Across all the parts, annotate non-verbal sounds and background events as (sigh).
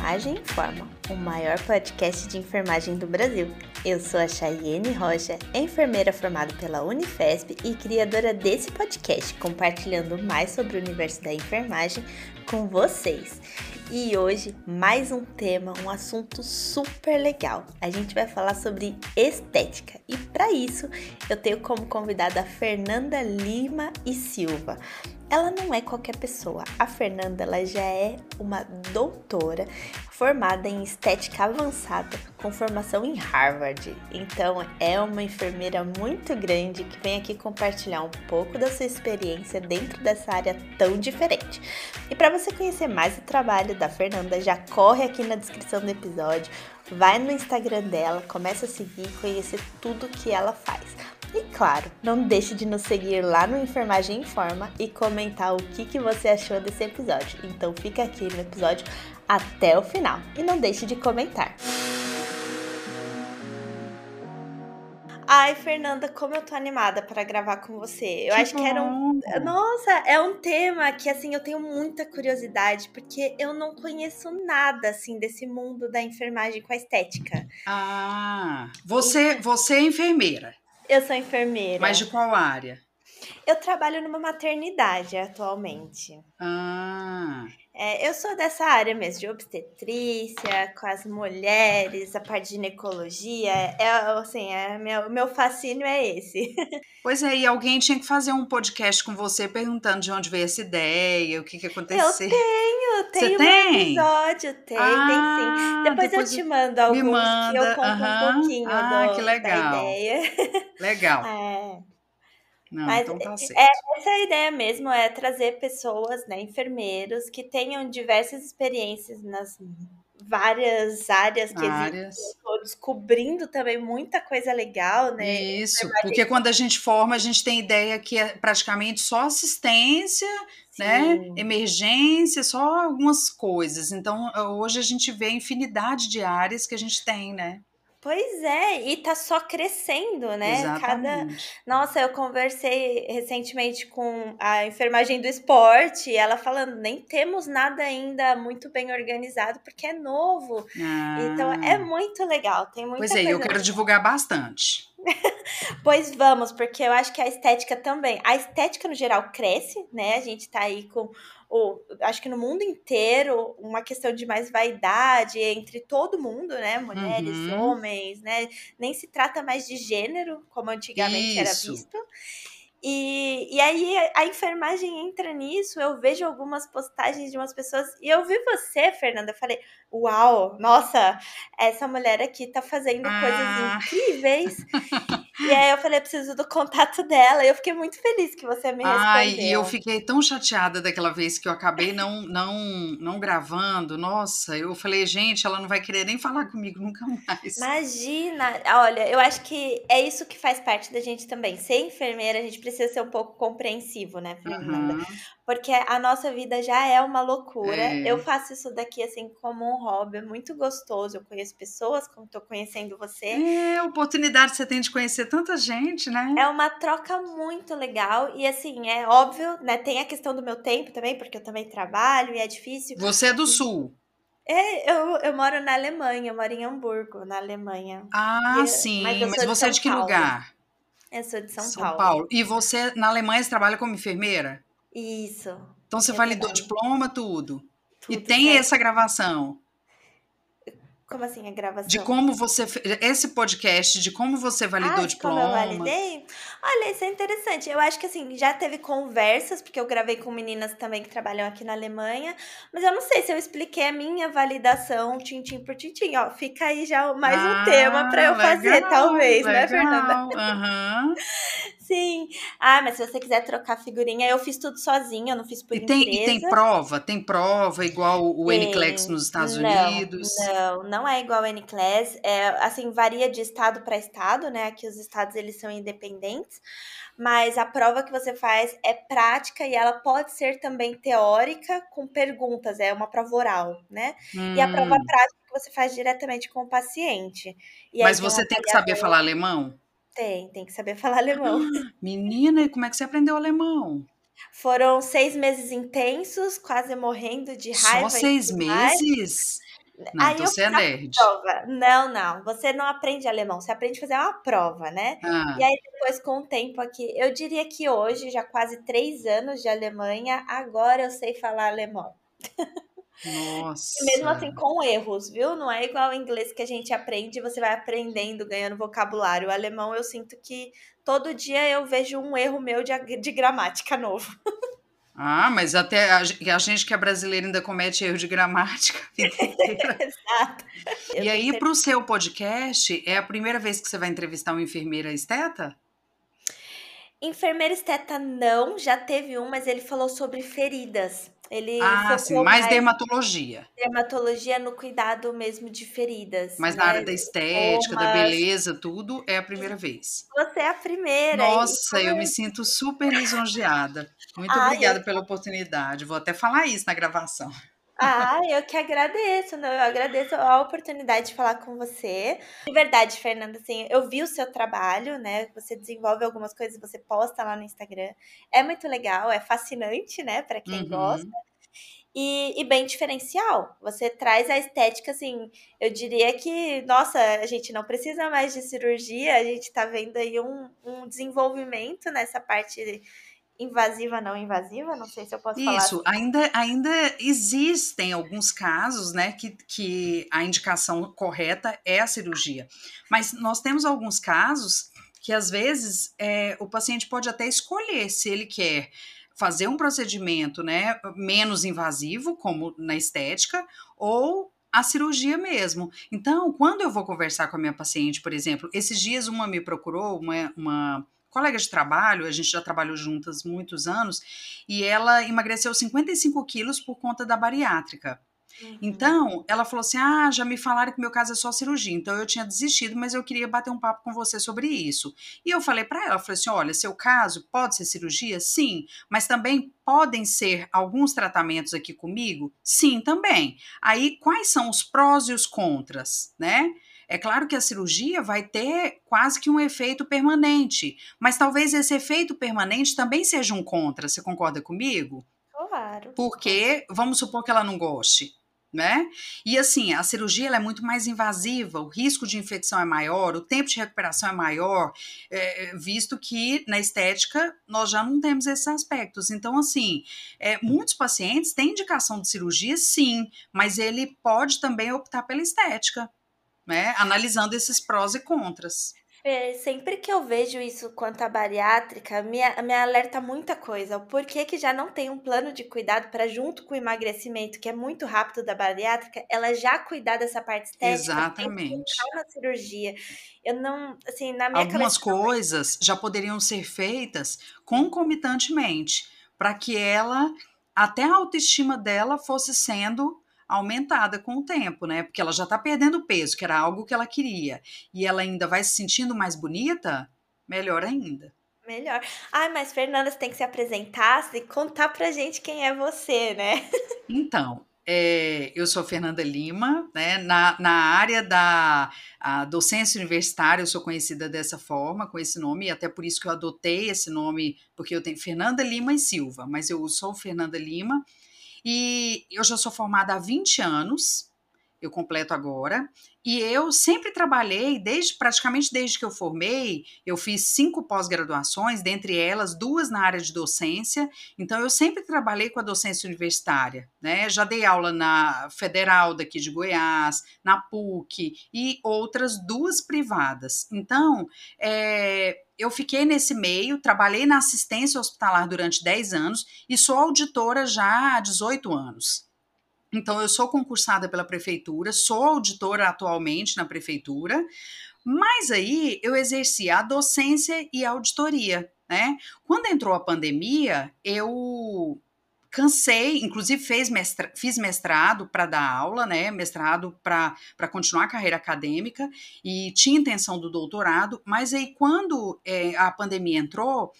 Enfermagem Informa, o maior podcast de enfermagem do Brasil. Eu sou a Chayene Rocha, enfermeira formada pela Unifesp e criadora desse podcast, compartilhando mais sobre o universo da enfermagem com vocês. E hoje, mais um tema, um assunto super legal. A gente vai falar sobre estética. E para isso, eu tenho como convidada a Fernanda Lima e Silva. Ela não é qualquer pessoa. A Fernanda ela já é uma doutora formada em estética avançada, com formação em Harvard. Então, é uma enfermeira muito grande que vem aqui compartilhar um pouco da sua experiência dentro dessa área tão diferente. E para você conhecer mais o trabalho da Fernanda, já corre aqui na descrição do episódio, vai no Instagram dela, começa a seguir e conhecer tudo que ela faz. E claro, não deixe de nos seguir lá no Enfermagem Informa e comentar o que, que você achou desse episódio. Então fica aqui no episódio até o final e não deixe de comentar. Ai, Fernanda, como eu tô animada para gravar com você. Eu Que acho que era um. bom. Nossa, é um tema que, assim, eu tenho muita curiosidade, porque eu não conheço nada, assim, desse mundo da enfermagem com a estética. Ah, você, você é enfermeira, Eu sou enfermeira. mas de qual área? Eu trabalho numa maternidade atualmente. Ah, É, eu sou dessa área mesmo, de obstetrícia, com as mulheres, a parte de ginecologia. É, assim, é, meu, meu fascínio é esse. (laughs) pois é, e alguém tinha que fazer um podcast com você perguntando de onde veio essa ideia, o que que Eu aconteceu. tenho, Você tenho um tem? episódio, tem, tem sim. Ah, Depois, depois eu te mando alguns que eu manda, conto aham. um pouquinho Ah, do- que da legal. ideia. (laughs) Legal. É. Não, Mas então tá certo. Essa é a ideia mesmo, é trazer pessoas, né, enfermeiros, que tenham diversas experiências nas várias áreas que existem. Áreas. Tô descobrindo também muita coisa legal, né? Isso, porque quando a gente forma, a gente tem ideia que é praticamente só assistência, né? Sim. Emergência, só algumas coisas. Então, hoje a gente vê a infinidade de áreas que a gente tem, né? Pois é, e tá só crescendo, né? Cada Exatamente. Nossa, eu conversei recentemente com a enfermagem do esporte, e ela falando, nem temos nada ainda muito bem organizado, porque é novo. Então é Ah, muito legal, tem muita Pois é, eu quero divulgar bastante. (laughs) Pois vamos, porque eu acho que a estética também. A estética no geral cresce, né? A gente tá aí com o, acho que no mundo inteiro, uma questão de mais vaidade entre todo mundo, né? Mulheres, Uhum. homens, né? Nem se trata mais de gênero, como antigamente era Isso. visto. E, e aí a enfermagem entra nisso, eu vejo algumas postagens de umas pessoas, e eu vi você, Fernanda, eu falei, uau, nossa, essa mulher aqui tá fazendo Ah. coisas incríveis. (laughs) E aí eu falei, eu preciso do contato dela. E eu fiquei muito feliz que você me respondeu. Ai, e eu fiquei tão chateada daquela vez que eu acabei não, não, não gravando. Nossa, eu falei, gente, ela não vai querer nem falar comigo nunca mais. Imagina, olha, eu acho que é isso que faz parte da gente também. Ser enfermeira, a gente precisa ser um pouco compreensivo, né, Fernanda? Aham. Porque a nossa vida já é uma loucura. É. Eu faço isso daqui, assim, como um hobby, é muito gostoso. Eu conheço pessoas, como tô conhecendo você. É a oportunidade que você tem de conhecer tanta gente, né? É uma troca muito legal. E, assim, é óbvio, né? Tem a questão do meu tempo também, porque eu também trabalho e é difícil. Você é do Sul. É, eu, eu moro na Alemanha, eu moro em Hamburgo, na Alemanha. Ah, Eu- sim. mas Mas de você é São de que Paulo. lugar? Eu sou de São, Paulo. E você, na Alemanha, você trabalha como enfermeira? Isso. Então você É validou verdade. diploma, tudo. e tudo tem certo. essa gravação Como assim a gravação? de como você. Esse podcast de como você validou ah, de como eu diploma. validei? Olha, isso é interessante. Eu acho que assim, já teve conversas, porque eu gravei com meninas também que trabalham aqui na Alemanha, mas eu não sei se eu expliquei a minha validação tintim por tintim. Ó, fica aí já mais um tema para eu Ah, fazer, legal, talvez, né, legal. Fernanda? Aham. (laughs) Sim. Ah, mas se você quiser trocar figurinha, eu fiz tudo sozinha, eu não fiz por E tem, empresa. e tem prova? Tem prova igual o Tem. NCLEX nos Estados Não, Unidos? Não, não é igual a NCLES. É, assim, varia de estado para estado, né? Aqui os estados eles são independentes. Mas a prova que você faz é prática e ela pode ser também teórica com perguntas, é uma prova oral, né? E a prova Hum, prática que você faz diretamente com o paciente. E Mas você tem que saber falar alemão? Tem, tem que saber (laughs) falar alemão. (gasps) Menina, e como é que você aprendeu alemão? Foram seis meses intensos, quase morrendo de raiva. Só seis meses? Não, Aí então você é nerd. Prova. Não, não. Você não aprende alemão, você aprende a fazer uma prova, né? Ah. E aí, depois, com o tempo aqui, eu diria que hoje, já quase três anos de Alemanha, agora eu sei falar alemão. (laughs) Nossa. E mesmo assim, com erros, viu? Não é igual o inglês que a gente aprende e você vai aprendendo, ganhando vocabulário. O alemão, eu sinto que todo dia eu vejo um erro meu de, de gramática novo. (laughs) Ah, mas até a, gente que é brasileiro ainda comete erro de gramática. (laughs) Exato. E aí, para o seu podcast, é a primeira vez que você vai entrevistar uma enfermeira esteta? Enfermeira esteta não, já teve um, mas ele falou sobre feridas. Ele ah, sim, mais, mais dermatologia. Dermatologia no cuidado mesmo de feridas. Mas né? na área da estética, da beleza, tudo é a primeira vez. Você é a primeira. Nossa, eu me sinto super lisonjeada. Muito Ai, obrigada eu... pela oportunidade. Vou até falar isso na gravação. Ah, eu que agradeço, né? Eu agradeço a oportunidade de falar com você. De verdade, Fernanda, assim, eu vi o seu trabalho, né? Você desenvolve algumas coisas, você posta lá no Instagram. É muito legal, é fascinante, né, para quem uhum. gosta. E, e, bem diferencial. Você traz a estética, assim, eu diria que, nossa, a gente não precisa mais de cirurgia, a gente tá vendo aí um, um desenvolvimento nessa parte invasiva, não invasiva, não sei se eu posso falar. Isso, assim. ainda, ainda existem alguns casos, né, que, que a indicação correta é a cirurgia. Mas nós temos alguns casos que às vezes é, o paciente pode até escolher se ele quer fazer um procedimento, né, menos invasivo, como na estética, ou a cirurgia mesmo. Então, quando eu vou conversar com a minha paciente, por exemplo, esses dias uma me procurou, uma, uma colega de trabalho, a gente já trabalhou juntas muitos anos, e ela emagreceu 55 quilos por conta da bariátrica. Uhum. Então, ela falou assim: Ah, já me falaram que meu caso é só cirurgia. Então, eu tinha desistido, mas eu queria bater um papo com você sobre isso. E eu falei para ela: falei assim, olha, seu caso pode ser cirurgia? Sim, mas também podem ser alguns tratamentos aqui comigo? Sim, também. Aí, quais são os prós e os contras, né? É claro que a cirurgia vai ter quase que um efeito permanente, mas talvez esse efeito permanente também seja um contra. Você concorda comigo? Claro. Porque vamos supor que ela não goste. Né? E assim, a cirurgia é muito mais invasiva, o risco de infecção é maior, o tempo de recuperação é maior, é, visto que na estética nós já não temos esses aspectos. Então, assim, é, muitos pacientes têm indicação de cirurgia, sim, mas ele pode também optar pela estética né? Analisando esses prós e contras. É, sempre que eu vejo isso quanto à bariátrica, me, me alerta muita coisa. O porquê que já não tem um plano de cuidado para, junto com o emagrecimento, que é muito rápido da bariátrica, ela já cuidar dessa parte estética. Exatamente. na cirurgia. Eu não, assim, na minha Algumas coisas já poderiam ser feitas concomitantemente, para que ela, até a autoestima dela fosse sendo aumentada com o tempo, né? Porque ela já tá perdendo peso, que era algo que ela queria, e ela ainda vai se sentindo mais bonita, melhor ainda. Melhor. Ai, mas Fernanda, você tem que se apresentar e contar pra gente quem é você, né? (laughs) Então, é, eu sou Fernanda Lima, né? Na, na área da docência universitária, eu sou conhecida dessa forma, com esse nome, e até por isso que eu adotei esse nome, porque eu tenho Fernanda Lima e Silva, mas eu sou Fernanda Lima, e eu já sou formada há 20 anos, eu completo agora, e eu sempre trabalhei, desde praticamente desde que eu formei, eu fiz cinco pós-graduações, dentre elas duas na área de docência. Então eu sempre trabalhei com a docência universitária, né? Já dei aula na Federal daqui de Goiás, na PUC e outras duas privadas. Então, é, eu fiquei nesse meio, trabalhei na assistência hospitalar durante 10 anos e sou auditora já há 18 anos. Então, eu sou concursada pela prefeitura, sou auditora atualmente na prefeitura, mas aí eu exerci a docência e a auditoria, né? Quando entrou a pandemia, eu cansei, inclusive fez mestra, fiz mestrado para dar aula, né? Mestrado para continuar a carreira acadêmica e tinha intenção do doutorado, mas aí quando é, a pandemia entrou,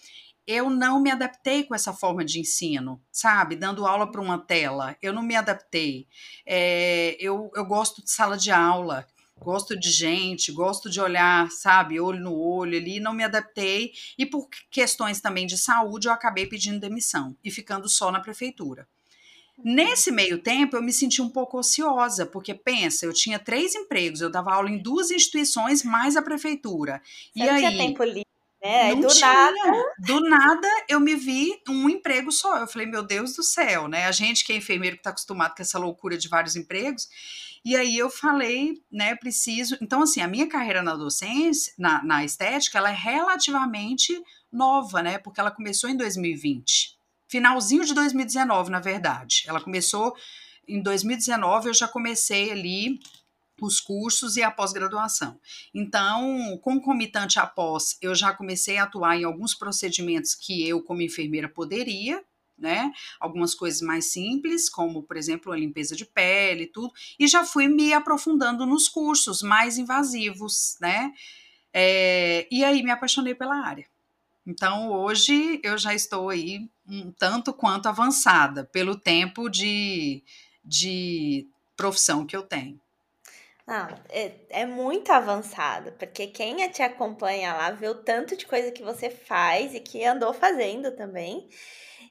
eu não me adaptei com essa forma de ensino, sabe? Dando aula para uma tela, eu não me adaptei. É, eu, eu gosto de sala de aula, gosto de gente, gosto de olhar, sabe, olho no olho ali, não me adaptei. E por questões também de saúde, eu acabei pedindo demissão e ficando só na prefeitura. Nesse meio tempo, eu me senti um pouco ociosa, porque pensa, eu tinha três empregos, eu dava aula em duas instituições, mais a prefeitura. Você e aí, tinha tempo livre, não do tinha. nada. Do nada, eu me vi um emprego só. Eu falei, meu Deus do céu, né? A gente que é enfermeiro, que está acostumado com essa loucura de vários empregos. E aí eu falei, né, preciso. Então, assim, a minha carreira na docência, na, na estética, ela é relativamente nova, né? Porque ela começou em 2020 finalzinho de 2019, na verdade. Ela começou em 2019, eu já comecei ali os cursos e a pós-graduação. Então, concomitante após, eu já comecei a atuar em alguns procedimentos que eu, como enfermeira, poderia, né? Algumas coisas mais simples, como, por exemplo, a limpeza de pele e tudo, e já fui me aprofundando nos cursos mais invasivos, né? É, e aí me apaixonei pela área. Então, hoje eu já estou aí um tanto quanto avançada pelo tempo de, de profissão que eu tenho. Não, é, é muito avançado, porque quem te acompanha lá vê o tanto de coisa que você faz e que andou fazendo também.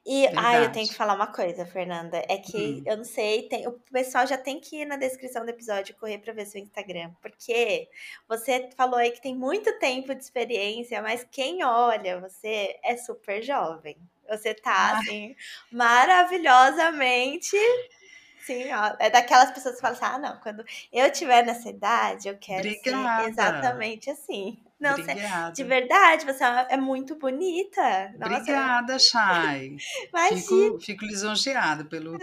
E, ah, eu tenho que falar uma coisa, Fernanda. É que hum. eu não sei, tem, o pessoal já tem que ir na descrição do episódio correr para ver seu Instagram. Porque você falou aí que tem muito tempo de experiência, mas quem olha, você é super jovem. Você tá, ah. assim, maravilhosamente. Sim, ó, é daquelas pessoas que falam assim: ah, não, quando eu tiver nessa idade, eu quero Obrigada. ser exatamente assim. Não, Obrigada. de verdade, você é muito bonita. Nossa, Obrigada, Chay. fico, fico lisonjeada pelo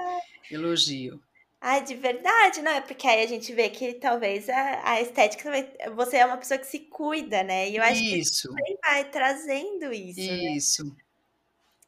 elogio. Ai, de verdade, não é? Porque aí a gente vê que talvez a, a estética também. Você é uma pessoa que se cuida, né? E eu acho isso. que você vai trazendo isso. Né? Isso. Né?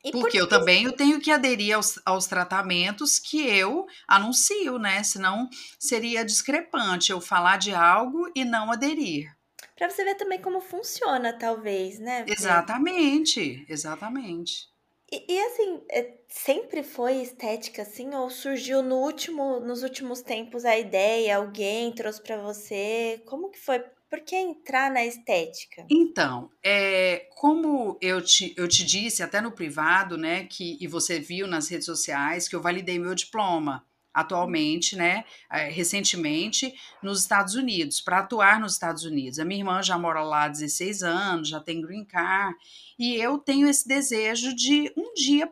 Porque por eu também eu tenho que aderir aos, aos tratamentos que eu anuncio, né? Senão seria discrepante eu falar de algo e não aderir. Para você ver também como funciona, talvez, né? Exatamente, exatamente. E, e, assim, é, sempre foi estética assim ou surgiu no último, nos últimos tempos a ideia, alguém trouxe para você? Como que foi por que entrar na estética? Então, é, como eu te, eu te disse até no privado, né, que, e você viu nas redes sociais, que eu validei meu diploma atualmente, né, é, recentemente, nos Estados Unidos, para atuar nos Estados Unidos. A minha irmã já mora lá há 16 anos, já tem green card, e eu tenho esse desejo de um dia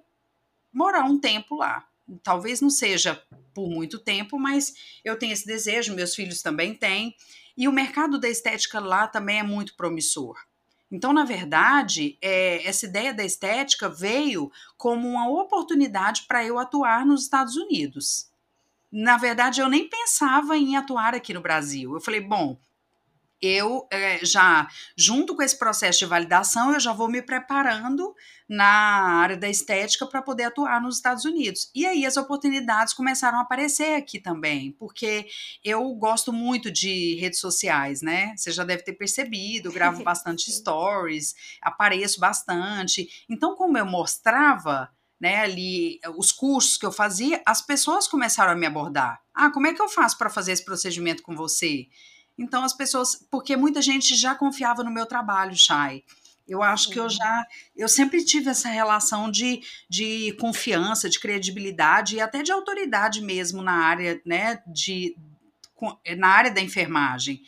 morar um tempo lá. Talvez não seja por muito tempo, mas eu tenho esse desejo, meus filhos também têm. E o mercado da estética lá também é muito promissor. Então, na verdade, é, essa ideia da estética veio como uma oportunidade para eu atuar nos Estados Unidos. Na verdade, eu nem pensava em atuar aqui no Brasil. Eu falei, bom, eu é, já, junto com esse processo de validação, eu já vou me preparando na área da estética para poder atuar nos Estados Unidos. E aí as oportunidades começaram a aparecer aqui também, porque eu gosto muito de redes sociais, né? Você já deve ter percebido, gravo (laughs) bastante stories, apareço bastante. Então, como eu mostrava, né, ali os cursos que eu fazia, as pessoas começaram a me abordar. Ah, como é que eu faço para fazer esse procedimento com você? Então as pessoas, porque muita gente já confiava no meu trabalho, Chay. Eu acho que eu já, eu sempre tive essa relação de, de confiança, de credibilidade e até de autoridade mesmo na área, né, de, na área da enfermagem.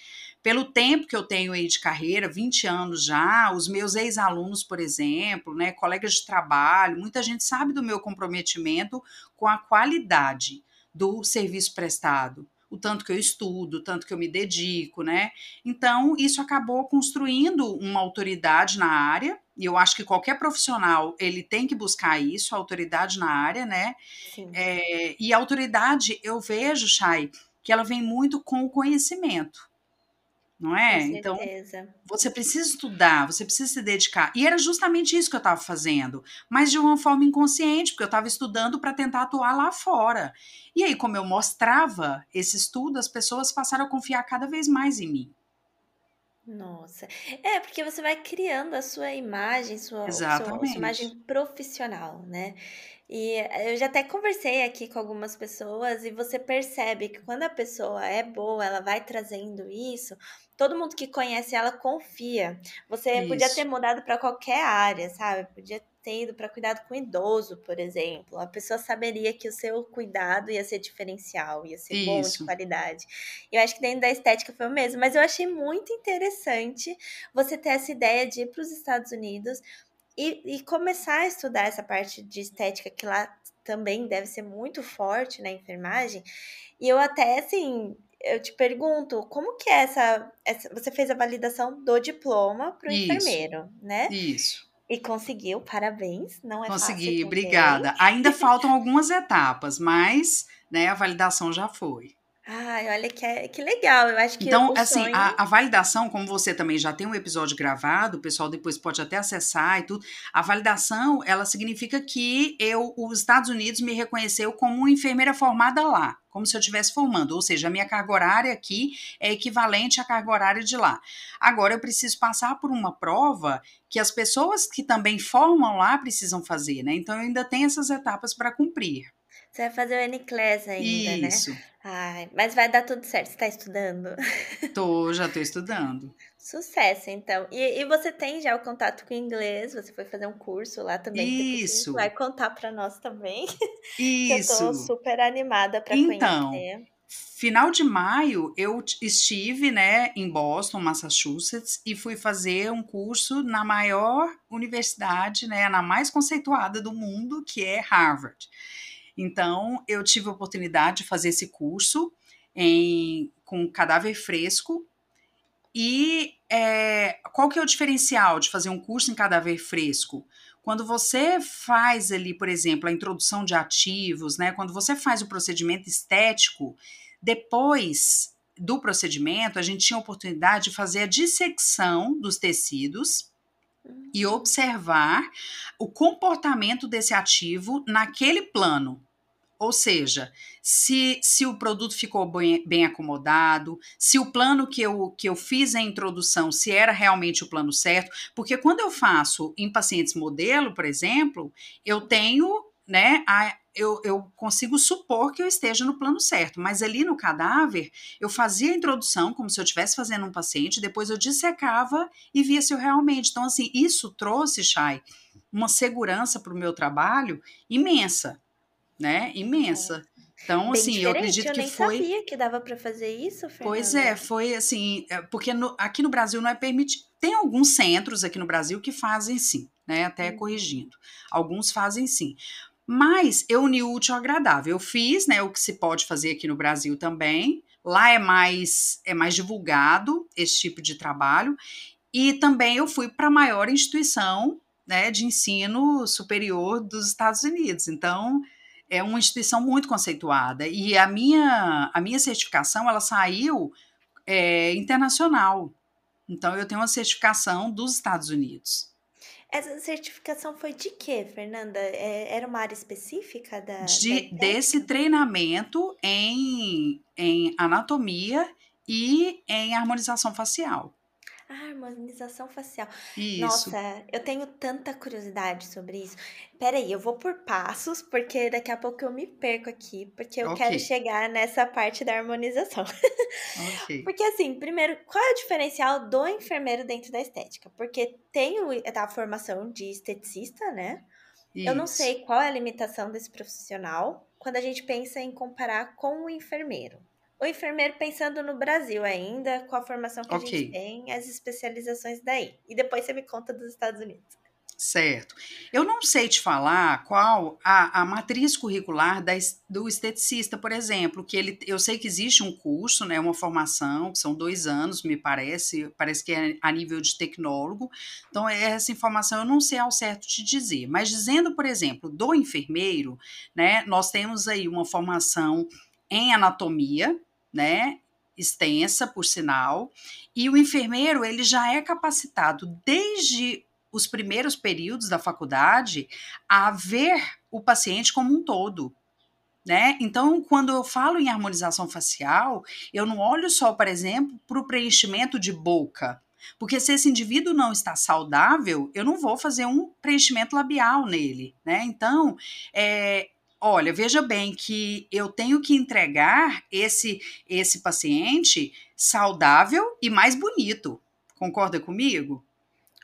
Pelo tempo que eu tenho aí de carreira, 20 anos já, os meus ex-alunos, por exemplo, né, colegas de trabalho, muita gente sabe do meu comprometimento com a qualidade do serviço prestado o tanto que eu estudo, o tanto que eu me dedico, né? Então, isso acabou construindo uma autoridade na área, e eu acho que qualquer profissional, ele tem que buscar isso, autoridade na área, né? É, e a autoridade, eu vejo, Chay, que ela vem muito com o conhecimento não é? Então, você precisa estudar, você precisa se dedicar. E era justamente isso que eu estava fazendo, mas de uma forma inconsciente, porque eu estava estudando para tentar atuar lá fora. E aí, como eu mostrava esse estudo, as pessoas passaram a confiar cada vez mais em mim. Nossa. É, porque você vai criando a sua imagem, sua, sua, sua imagem profissional, né? E eu já até conversei aqui com algumas pessoas e você percebe que quando a pessoa é boa, ela vai trazendo isso, todo mundo que conhece ela confia. Você isso. podia ter mudado para qualquer área, sabe? Podia tendo para cuidado com idoso, por exemplo, a pessoa saberia que o seu cuidado ia ser diferencial, ia ser Isso. bom de qualidade. Eu acho que dentro da estética foi o mesmo, mas eu achei muito interessante você ter essa ideia de ir para os Estados Unidos e, e, começar a estudar essa parte de estética que lá também deve ser muito forte na enfermagem. E eu até assim eu te pergunto, como que é essa, essa você fez a validação do diploma para o enfermeiro, né? Isso. E conseguiu, parabéns, não é Consegui, fácil obrigada. Ainda faltam algumas etapas, mas né, a validação já foi. Ai, olha que, é, que legal. Eu acho que. Então, assim, sonho... a, a, validação, como você também já tem um episódio gravado, o pessoal depois pode até acessar e tudo. A validação, ela significa que eu, os Estados Unidos me reconheceu como uma enfermeira formada lá, como se eu estivesse formando. Ou seja, a minha carga horária aqui é equivalente à carga horária de lá. Agora, eu preciso passar por uma prova que as pessoas que também formam lá precisam fazer, né? Então, eu ainda tenho essas etapas para cumprir. Você vai fazer o N-Class ainda, né? Isso. né? Ai, mas vai dar tudo certo. Você está estudando? (laughs) Tô, já tô estudando. Sucesso, então. E, e, você tem já o contato com o inglês? Você foi fazer um curso lá também? Isso. Vai contar para nós também. (laughs) Isso. eu tô super animada para então, conhecer. Final de maio, eu estive né, em Boston, Massachusetts, e fui fazer um curso na maior universidade, né, na mais conceituada do mundo, que é Harvard. Então, eu tive a oportunidade de fazer esse curso em, com cadáver fresco. E é, qual que é o diferencial de fazer um curso em cadáver fresco? Quando você faz ali, por exemplo, a introdução de ativos, né? Quando você faz o procedimento estético, depois do procedimento, a gente tinha a oportunidade de fazer a dissecção dos tecidos e hum. observar o comportamento desse ativo naquele plano. Ou seja, se, se o produto ficou bem, bem, acomodado, se o plano que eu, que eu fiz a introdução, se era realmente o plano certo, porque quando eu faço em pacientes modelo, por exemplo, eu tenho, né, a, eu, eu consigo supor que eu esteja no plano certo, mas ali no cadáver, eu fazia a introdução como se eu estivesse fazendo um paciente, depois eu dissecava e via se eu realmente. Então, assim, isso trouxe, Chay, uma segurança para o meu trabalho imensa né? Imensa. Então, Bem assim, diferente. eu acredito eu que nem foi. sabia que dava para fazer isso, Fernanda. Pois é, foi assim, é, porque no, aqui no Brasil não é permitido. Tem alguns centros aqui no Brasil que fazem sim, né? Até hum. corrigindo. Alguns fazem sim. Mas eu uni o útil ao agradável. Eu fiz, né, o que se pode fazer aqui no Brasil também. Lá é mais é mais divulgado esse tipo de trabalho. E também eu fui para a maior instituição né, de ensino superior dos Estados Unidos. Então, é uma instituição muito conceituada e a minha, a minha certificação ela saiu é, internacional. Então eu tenho uma certificação dos Estados Unidos. Essa certificação foi de quê, Fernanda? É, era uma área específica da, de, da desse treinamento em, em anatomia e em harmonização facial. Ah, harmonização facial. Isso. Nossa, eu tenho tanta curiosidade sobre isso. Peraí, eu vou por passos, porque daqui a pouco eu me perco aqui, porque eu okay. quero chegar nessa parte da harmonização. Okay. (laughs) porque assim, primeiro, qual é o diferencial do enfermeiro dentro da estética? Porque tem a formação de esteticista, né? Isso. Eu não sei qual é a limitação desse profissional quando a gente pensa em comparar com o enfermeiro o enfermeiro pensando no Brasil ainda, com a formação que okay. a gente tem, as especializações daí. E depois você me conta dos Estados Unidos. Certo. Eu não sei te falar qual a, a matriz curricular da, do esteticista, por exemplo, que ele, eu sei que existe um curso, né, uma formação, que são dois anos, me parece, parece que é a nível de tecnólogo. Então, essa informação eu não sei ao certo te dizer. Mas dizendo, por exemplo, do enfermeiro, né, nós temos aí uma formação em anatomia, né? Extensa, por sinal, e o enfermeiro ele já é capacitado desde os primeiros períodos da faculdade a ver o paciente como um todo. Né? Então, quando eu falo em harmonização facial, eu não olho só, por exemplo, para o preenchimento de boca. Porque se esse indivíduo não está saudável, eu não vou fazer um preenchimento labial nele. Né? Então, é, olha, veja bem que eu tenho que entregar esse esse paciente saudável e mais bonito. Concorda comigo?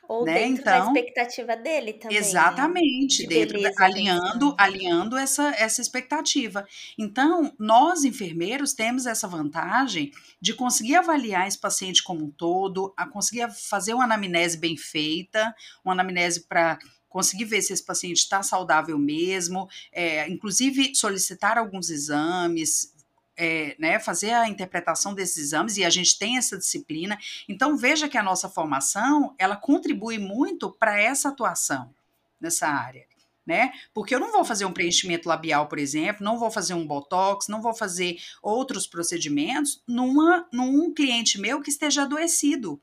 Ou né? dentro então, da expectativa dele também, exatamente, né? De dentro da, alinhando, alinhando essa, essa expectativa. Então, nós enfermeiros temos essa vantagem de conseguir avaliar esse paciente como um todo, a conseguir fazer uma anamnese bem feita, uma anamnese para conseguir ver se esse paciente está saudável mesmo, é, inclusive solicitar alguns exames, é, né, fazer a interpretação desses exames e a gente tem essa disciplina. Então veja que a nossa formação ela contribui muito para essa atuação nessa área. Né? Porque eu não vou fazer um preenchimento labial, por exemplo, não vou fazer um botox, não vou fazer outros procedimentos numa, num cliente meu que esteja adoecido.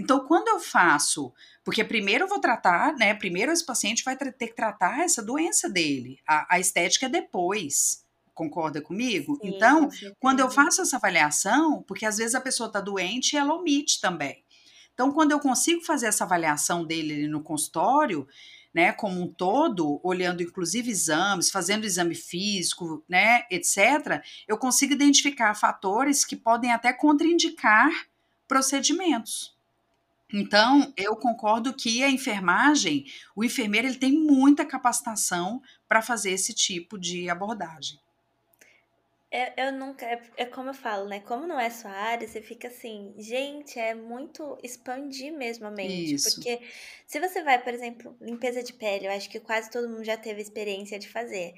Então, quando eu faço, porque primeiro eu vou tratar, né? Primeiro esse paciente vai ter que tratar essa doença dele. A, a estética é depois. Concorda comigo? Sim, então, quando eu faço essa avaliação, porque às vezes a pessoa está doente e ela omite também. Então, quando eu consigo fazer essa avaliação dele no consultório, né, como um todo, olhando inclusive exames, fazendo exame físico, né, etc., eu consigo identificar fatores que podem até contraindicar procedimentos. Então, eu concordo que a enfermagem, o enfermeiro ele tem muita capacitação para fazer esse tipo de abordagem. Eu, eu nunca. É, é, como eu falo, né? Como não é sua área, você fica assim, gente, é muito expandir mesmo a mente. Isso. Porque se você vai, por exemplo, limpeza de pele, eu acho que quase todo mundo já teve experiência de fazer.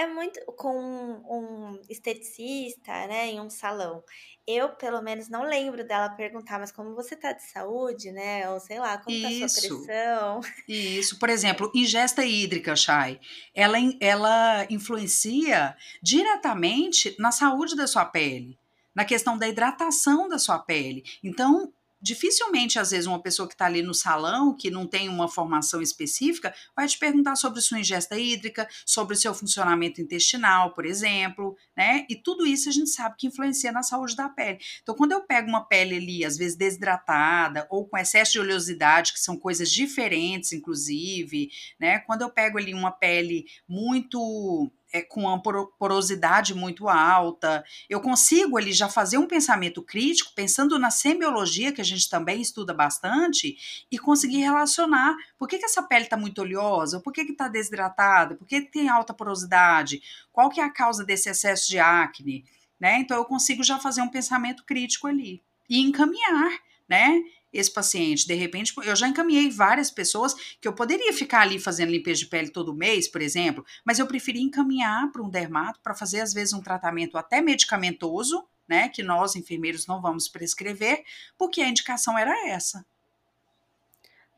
É muito com um, um esteticista, né? Em um salão eu, pelo menos, não lembro dela perguntar, mas como você tá de saúde, né? Ou sei lá, como Isso. tá a sua pressão. Isso, por exemplo, ingesta hídrica, Chay, ela, ela influencia diretamente na saúde da sua pele, na questão da hidratação da sua pele. Então, dificilmente, às vezes, uma pessoa que está ali no salão, que não tem uma formação específica, vai te perguntar sobre sua ingesta hídrica, sobre o seu funcionamento intestinal, por exemplo, né? E tudo isso a gente sabe que influencia na saúde da pele. Então, quando eu pego uma pele ali, às vezes desidratada, ou com excesso de oleosidade, que são coisas diferentes, inclusive, né? Quando eu pego ali uma pele muito é, com uma porosidade muito alta. Eu consigo ali já fazer um pensamento crítico, pensando na semiologia, que a gente também estuda bastante, e conseguir relacionar por que, que essa pele está muito oleosa, por que está desidratada, por que, que tem alta porosidade, qual que é a causa desse excesso de acne. Né? Então eu consigo já fazer um pensamento crítico ali e encaminhar, né? Esse paciente. De repente, eu já encaminhei várias pessoas que eu poderia ficar ali fazendo limpeza de pele todo mês, por exemplo, mas eu preferi encaminhar para um dermato para fazer, às vezes, um tratamento até medicamentoso, né? Que nós, enfermeiros, não vamos prescrever, porque a indicação era essa.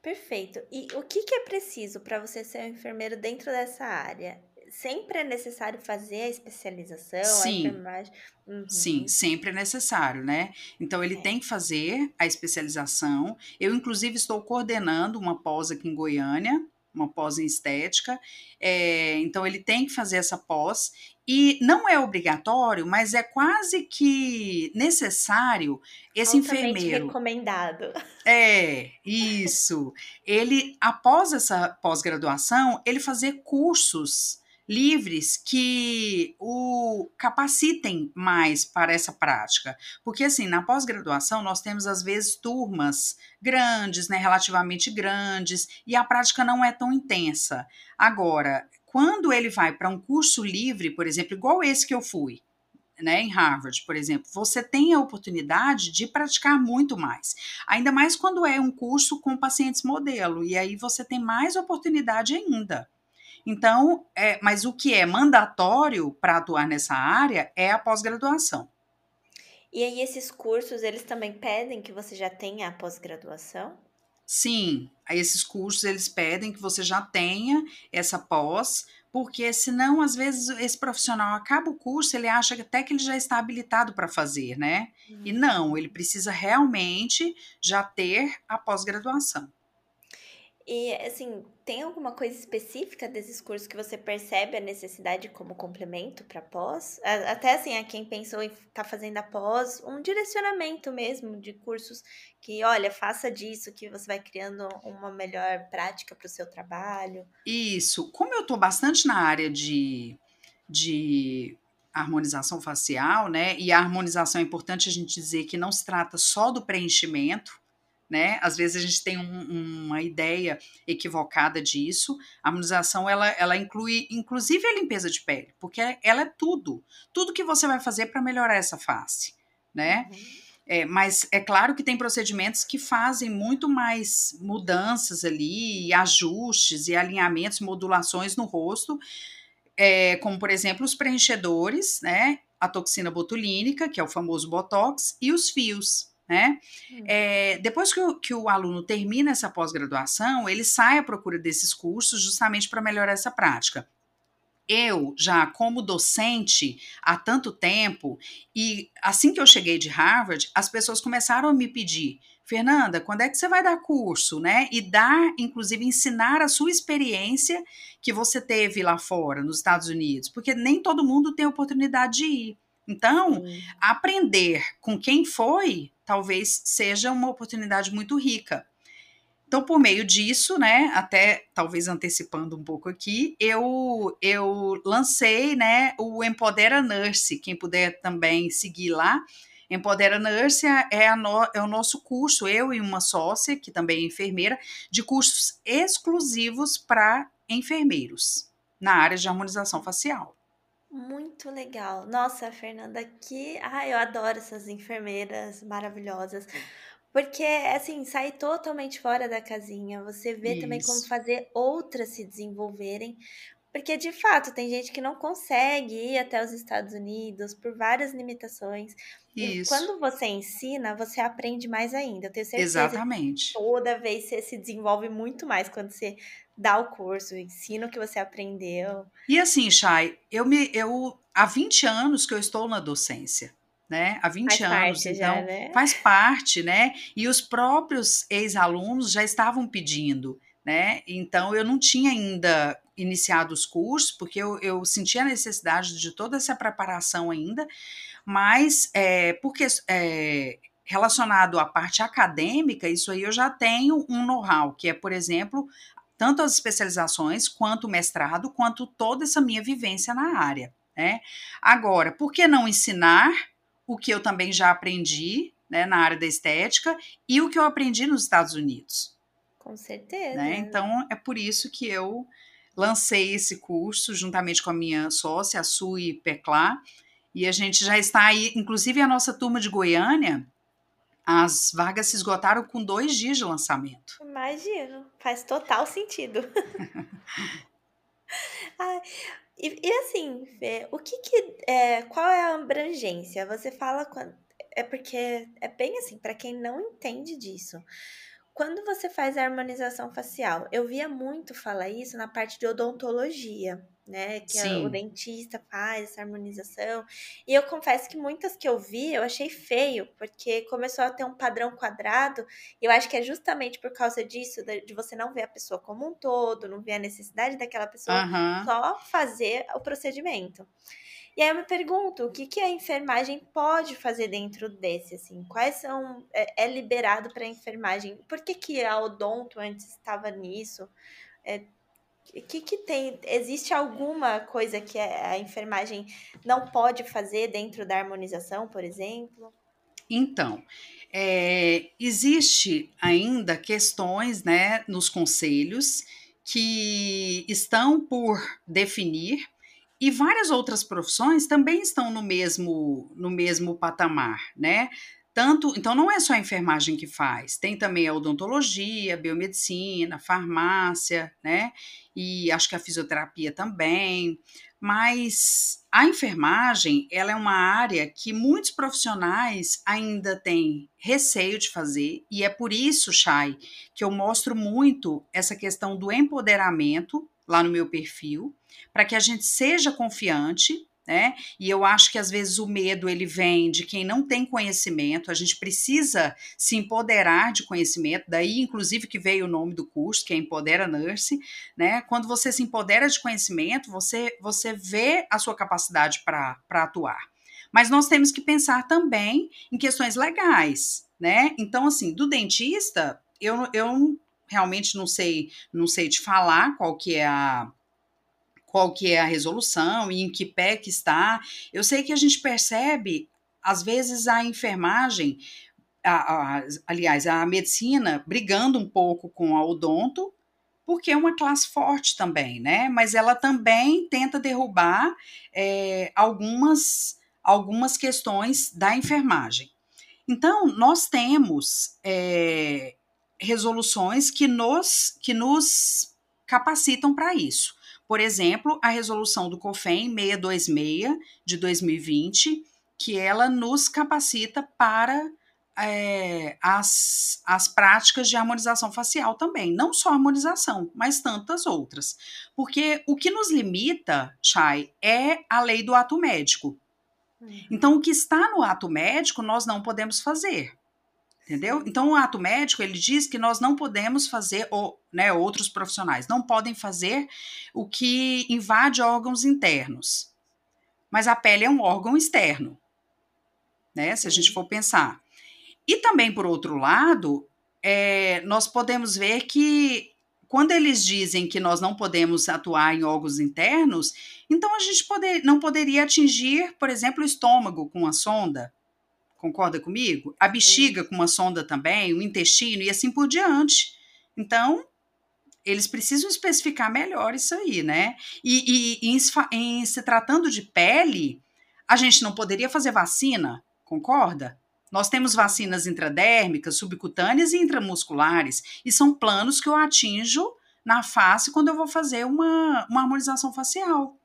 Perfeito. E o que, que é preciso para você ser um enfermeiro dentro dessa área? Sempre é necessário fazer a especialização, Sim. a enfermagem? Uhum. Sim, sempre é necessário, né? Então ele é. tem que fazer a especialização. Eu, inclusive, estou coordenando uma pós aqui em Goiânia, uma pós em estética. É, então ele tem que fazer essa pós. E não é obrigatório, mas é quase que necessário esse Altamente enfermeiro. recomendado. É, isso. Ele, após essa pós-graduação, ele fazer cursos livres que o capacitem mais para essa prática. Porque, assim, na pós-graduação, nós temos, às vezes, turmas grandes, né, relativamente grandes, e a prática não é tão intensa. Agora, quando ele vai para um curso livre, por exemplo, igual esse que eu fui, né, em Harvard, por exemplo, você tem a oportunidade de praticar muito mais. Ainda mais quando é um curso com pacientes modelo, e aí você tem mais oportunidade ainda. Então, é, mas o que é mandatório para atuar nessa área é a pós-graduação. E aí, esses cursos, eles também pedem que você já tenha a pós-graduação? Sim, esses cursos eles pedem que você já tenha essa pós, porque senão, às vezes, esse profissional acaba o curso, ele acha até que ele já está habilitado para fazer, né? Uhum. E não, ele precisa realmente já ter a pós-graduação. E, assim, tem alguma coisa específica desses cursos que você percebe a necessidade como complemento para pós? Até, assim, a quem pensou em estar tá fazendo a pós, um direcionamento mesmo de cursos que, olha, faça disso, que você vai criando uma melhor prática para o seu trabalho. Isso. Como eu estou bastante na área de, de harmonização facial, né? E a harmonização é importante a gente dizer que não se trata só do preenchimento, né? Às vezes a gente tem um, uma ideia equivocada disso. A harmonização ela, ela inclui inclusive a limpeza de pele, porque ela é tudo, tudo que você vai fazer para melhorar essa face, né? Uhum. É, mas é claro que tem procedimentos que fazem muito mais mudanças ali, ajustes e alinhamentos, modulações no rosto, é, como por exemplo os preenchedores, né? A toxina botulínica, que é o famoso Botox, e os fios né? Hum. É, depois que o, que o aluno termina essa pós-graduação, ele sai à procura desses cursos justamente para melhorar essa prática. Eu, já como docente há tanto tempo, e assim que eu cheguei de Harvard, as pessoas começaram a me pedir, Fernanda, quando é que você vai dar curso, né? E dar, inclusive, ensinar a sua experiência que você teve lá fora, nos Estados Unidos, porque nem todo mundo tem oportunidade de ir. Então, aprender com quem foi talvez seja uma oportunidade muito rica. Então, por meio disso, né, até talvez antecipando um pouco aqui, eu, eu lancei né, o Empodera Nurse. Quem puder também seguir lá. Empodera Nurse é, a no, é o nosso curso, eu e uma sócia, que também é enfermeira, de cursos exclusivos para enfermeiros na área de harmonização facial. Muito legal. Nossa, Fernanda, que. Ai, eu adoro essas enfermeiras maravilhosas. Porque, assim, sai totalmente fora da casinha. Você vê também como fazer outras se desenvolverem. Porque, de fato, tem gente que não consegue ir até os Estados Unidos por várias limitações. E Isso. quando você ensina, você aprende mais ainda. Eu tenho certeza que Exatamente. toda vez você se desenvolve muito mais quando você dá o curso, ensina o que você aprendeu. E assim, Chay, eu me eu há 20 anos que eu estou na docência. Né? Há 20 Faz anos, então já, né? faz parte, né? E os próprios ex-alunos já estavam pedindo, né? Então eu não tinha ainda iniciado os cursos, porque eu, eu sentia a necessidade de toda essa preparação ainda, mas é, porque é, relacionado à parte acadêmica, isso aí eu já tenho um know-how, que é, por exemplo, tanto as especializações, quanto o mestrado, quanto toda essa minha vivência na área. Né? Agora, por que não ensinar o que eu também já aprendi né, na área da estética e o que eu aprendi nos Estados Unidos? Com certeza. Né? Então, é por isso que eu lancei esse curso juntamente com a minha sócia, a Sui Peclá, e a gente já está aí, inclusive a nossa turma de Goiânia, as vagas se esgotaram com dois dias de lançamento. Imagino, faz total sentido. (laughs) ah, e, e, assim, Fê, o que que é, qual é a abrangência? Você fala quando, é porque é bem assim, para quem não entende disso. Quando você faz a harmonização facial, eu via muito falar isso na parte de odontologia, né? Que o dentista faz essa harmonização. E eu confesso que muitas que eu vi, eu achei feio, porque começou a ter um padrão quadrado. E eu acho que é justamente por causa disso, de você não ver a pessoa como um todo, não ver a necessidade daquela pessoa, Aham. só fazer o procedimento. E aí eu me pergunto, o que, que a enfermagem pode fazer dentro desse, assim? Quais são... É, é liberado para a enfermagem? Por que, que a odonto antes estava nisso? É, o que, que tem? Existe alguma coisa que a enfermagem não pode fazer dentro da harmonização, por exemplo? Então, é, existe ainda questões né, nos conselhos que estão por definir e várias outras profissões também estão no mesmo no mesmo patamar, né? Tanto, então não é só a enfermagem que faz, tem também a odontologia, a biomedicina, a farmácia, né? E acho que a fisioterapia também. Mas a enfermagem, ela é uma área que muitos profissionais ainda têm receio de fazer, e é por isso, Chay, que eu mostro muito essa questão do empoderamento lá no meu perfil, para que a gente seja confiante né? E eu acho que às vezes o medo ele vem de quem não tem conhecimento. A gente precisa se empoderar de conhecimento. Daí, inclusive, que veio o nome do curso, que é Empodera Nurse, né? Quando você se empodera de conhecimento, você você vê a sua capacidade para atuar. Mas nós temos que pensar também em questões legais, né? Então, assim, do dentista, eu, eu realmente não sei não sei te falar qual que é a qual que é a resolução e em que pé que está. Eu sei que a gente percebe, às vezes, a enfermagem a, a, aliás, a medicina brigando um pouco com a odonto, porque é uma classe forte também, né? Mas ela também tenta derrubar é, algumas, algumas questões da enfermagem. Então, nós temos é, resoluções que nos, que nos capacitam para isso. Por exemplo, a resolução do COFEM 626 de 2020, que ela nos capacita para é, as, as práticas de harmonização facial também. Não só harmonização, mas tantas outras. Porque o que nos limita, Chay, é a lei do ato médico. Uhum. Então, o que está no ato médico, nós não podemos fazer. Entendeu? Então, o ato médico, ele diz que nós não podemos fazer, ou né, outros profissionais não podem fazer o que invade órgãos internos. Mas a pele é um órgão externo, né? Se a gente for pensar. E também, por outro lado, é, nós podemos ver que quando eles dizem que nós não podemos atuar em órgãos internos, então a gente poder, não poderia atingir, por exemplo, o estômago com a sonda. Concorda comigo? A bexiga com uma sonda também, o intestino e assim por diante. Então, eles precisam especificar melhor isso aí, né? E, e, e em, em se tratando de pele, a gente não poderia fazer vacina, concorda? Nós temos vacinas intradérmicas, subcutâneas e intramusculares, e são planos que eu atinjo na face quando eu vou fazer uma, uma harmonização facial.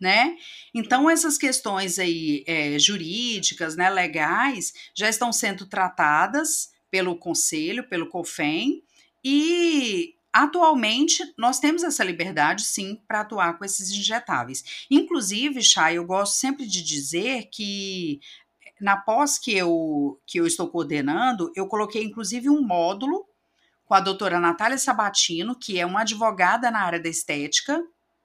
Né? Então, essas questões aí é, jurídicas, né, legais, já estão sendo tratadas pelo Conselho, pelo COFEM, e atualmente nós temos essa liberdade, sim, para atuar com esses injetáveis. Inclusive, Chay, eu gosto sempre de dizer que na pós que eu, que eu estou coordenando, eu coloquei inclusive um módulo com a doutora Natália Sabatino, que é uma advogada na área da estética,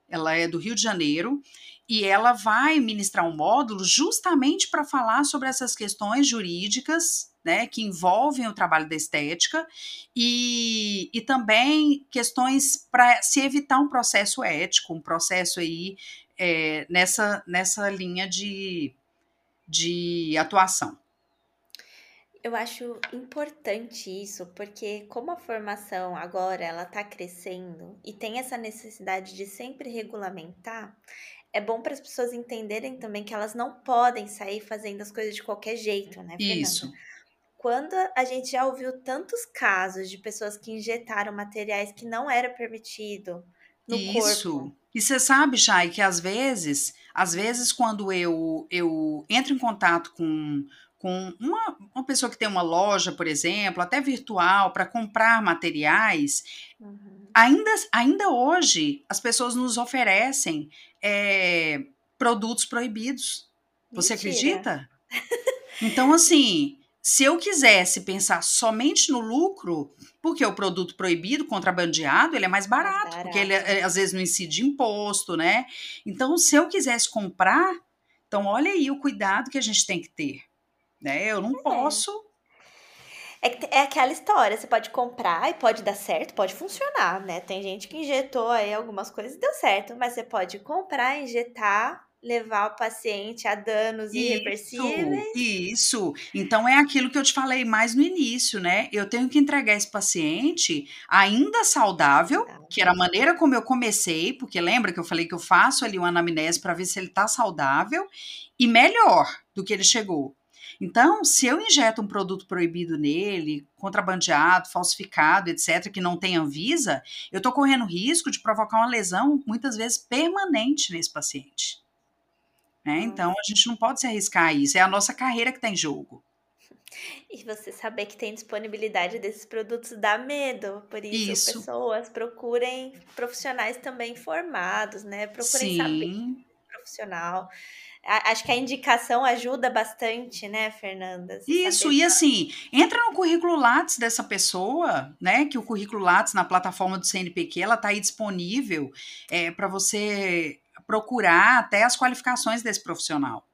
ela é do Rio de Janeiro, e ela vai ministrar um módulo justamente para falar sobre essas questões jurídicas, né, que envolvem o trabalho da estética, e, e também questões para se evitar um processo ético, um processo aí é, nessa, nessa linha de de atuação. Eu acho importante isso, porque como a formação agora ela está crescendo e tem essa necessidade de sempre regulamentar, é bom para as pessoas entenderem também que elas não podem sair fazendo as coisas de qualquer jeito, né? Fernanda? Isso. Quando a gente já ouviu tantos casos de pessoas que injetaram materiais que não era permitido no Isso. corpo. E você sabe, Chay, que às vezes às vezes, quando eu, eu entro em contato com, com uma, uma pessoa que tem uma loja, por exemplo, até virtual, para comprar materiais, uhum. ainda, ainda hoje as pessoas nos oferecem é, produtos proibidos. Você acredita? Então, assim, se eu quisesse pensar somente no lucro, porque o produto proibido, contrabandeado, ele é mais barato, mais barato. porque ele é, às vezes não incide imposto, né? Então, se eu quisesse comprar, então olha aí o cuidado que a gente tem que ter, né? Eu não é. posso é, é aquela história, você pode comprar e pode dar certo, pode funcionar, né? Tem gente que injetou aí algumas coisas e deu certo, mas você pode comprar, injetar levar o paciente a danos isso, irreversíveis. Isso. Então é aquilo que eu te falei mais no início, né? Eu tenho que entregar esse paciente ainda saudável, que era a maneira como eu comecei, porque lembra que eu falei que eu faço ali uma anamnese para ver se ele está saudável e melhor do que ele chegou. Então, se eu injeto um produto proibido nele, contrabandeado, falsificado, etc., que não tem Anvisa, eu estou correndo risco de provocar uma lesão, muitas vezes permanente nesse paciente. Né? Então a gente não pode se arriscar a isso, é a nossa carreira que está em jogo. E você saber que tem disponibilidade desses produtos dá medo, por isso, isso. pessoas procurem profissionais também formados, né? Procurem Sim. saber profissional. Acho que a indicação ajuda bastante, né, Fernanda? Isso, e assim, entra no currículo Lattes dessa pessoa, né? Que o currículo Lattes na plataforma do CNPq, ela tá aí disponível é, para você procurar até as qualificações desse profissional.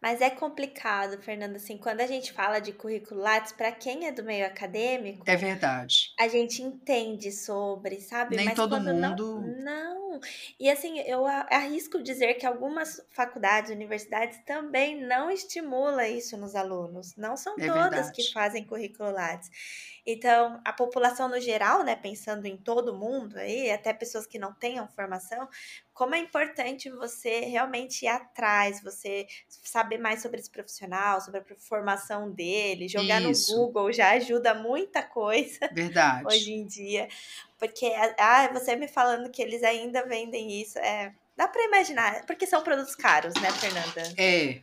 Mas é complicado, Fernanda, assim, quando a gente fala de currículo Lattes, para quem é do meio acadêmico, É verdade. a gente entende sobre, sabe? Nem Mas todo quando não, mundo. não. E assim, eu arrisco dizer que algumas faculdades, universidades também não estimulam isso nos alunos. Não são É todas que verdade. fazem currículo Lattes. Então, a população no geral, né, pensando em todo mundo aí, até pessoas que não tenham formação, como é importante você realmente ir atrás, você saber mais sobre esse profissional, sobre a formação dele, jogar no Isso, Google já ajuda muita coisa (laughs) verdade. hoje em dia. Porque, ah, você me falando que eles ainda vendem isso, é. Dá para imaginar, porque são produtos caros, né, Fernanda? É.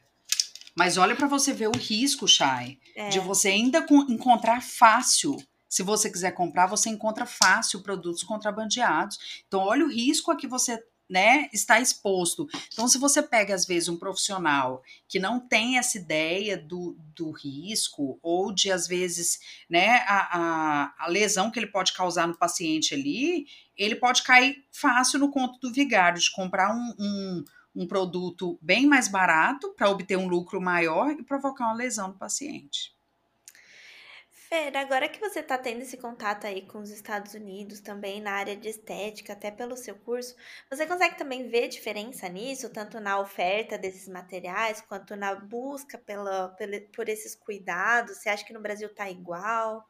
Mas olha para você ver o risco, Chay, de É. você ainda con- encontrar fácil. Se você quiser comprar, você encontra fácil produtos contrabandeados. Então, olha o risco a que você né, está exposto. Então, se você pega, às vezes, um profissional que não tem essa ideia do, do risco, ou de, às vezes, né, a, a, a lesão que ele pode causar no paciente ali, ele pode cair fácil no conto do vigário, de comprar um, um, um produto bem mais barato para obter um lucro maior e provocar uma lesão no paciente. Fer, agora que você está tendo esse contato aí com os Estados Unidos, também na área de estética, até pelo seu curso, você consegue também ver diferença nisso, tanto na oferta desses materiais, quanto na busca pela, pela, por esses cuidados? Você acha que no Brasil tá igual?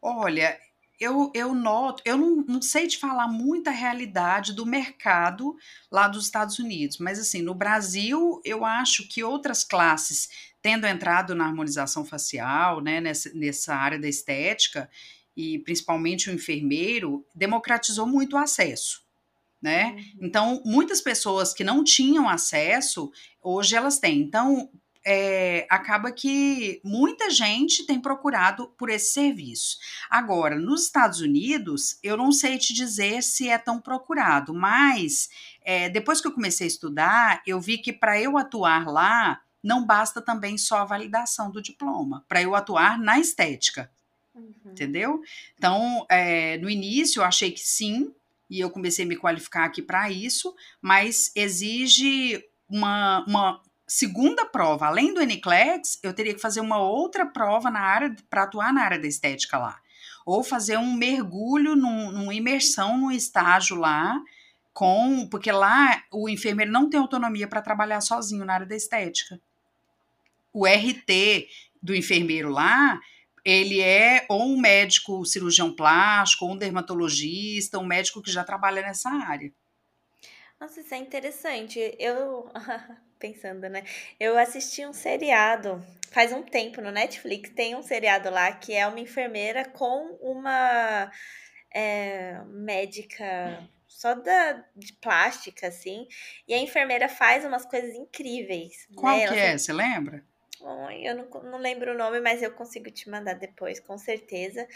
Olha, eu, eu noto, eu não, não sei te falar muita realidade do mercado lá dos Estados Unidos, mas assim, no Brasil, eu acho que outras classes, tendo entrado na harmonização facial, né, nessa, nessa área da estética, e principalmente o enfermeiro, democratizou muito o acesso. Né? Uhum. Então, muitas pessoas que não tinham acesso, hoje elas têm. Então, é, acaba que muita gente tem procurado por esse serviço. Agora, nos Estados Unidos, eu não sei te dizer se é tão procurado, mas é, depois que eu comecei a estudar, eu vi que para eu atuar lá, não basta também só a validação do diploma, para eu atuar na estética. Uhum. Entendeu? Então, é, no início eu achei que sim, e eu comecei a me qualificar aqui para isso, mas exige uma, uma segunda prova. Além do NCLEX, eu teria que fazer uma outra prova na área para atuar na área da estética lá. Ou fazer um mergulho, num, numa imersão no estágio lá, com. Porque lá o enfermeiro não tem autonomia para trabalhar sozinho na área da estética. O RT do enfermeiro lá ele é ou um médico cirurgião plástico, ou um dermatologista, um médico que já trabalha nessa área. Nossa, isso é interessante. Eu, (laughs) pensando, né? Eu assisti um seriado faz um tempo no Netflix. Tem um seriado lá que é uma enfermeira com uma é, médica só da, de plástica, assim. E a enfermeira faz umas coisas incríveis. Qual né? que Ela é? Você lembra? Eu não, não lembro o nome, mas eu consigo te mandar depois, com certeza.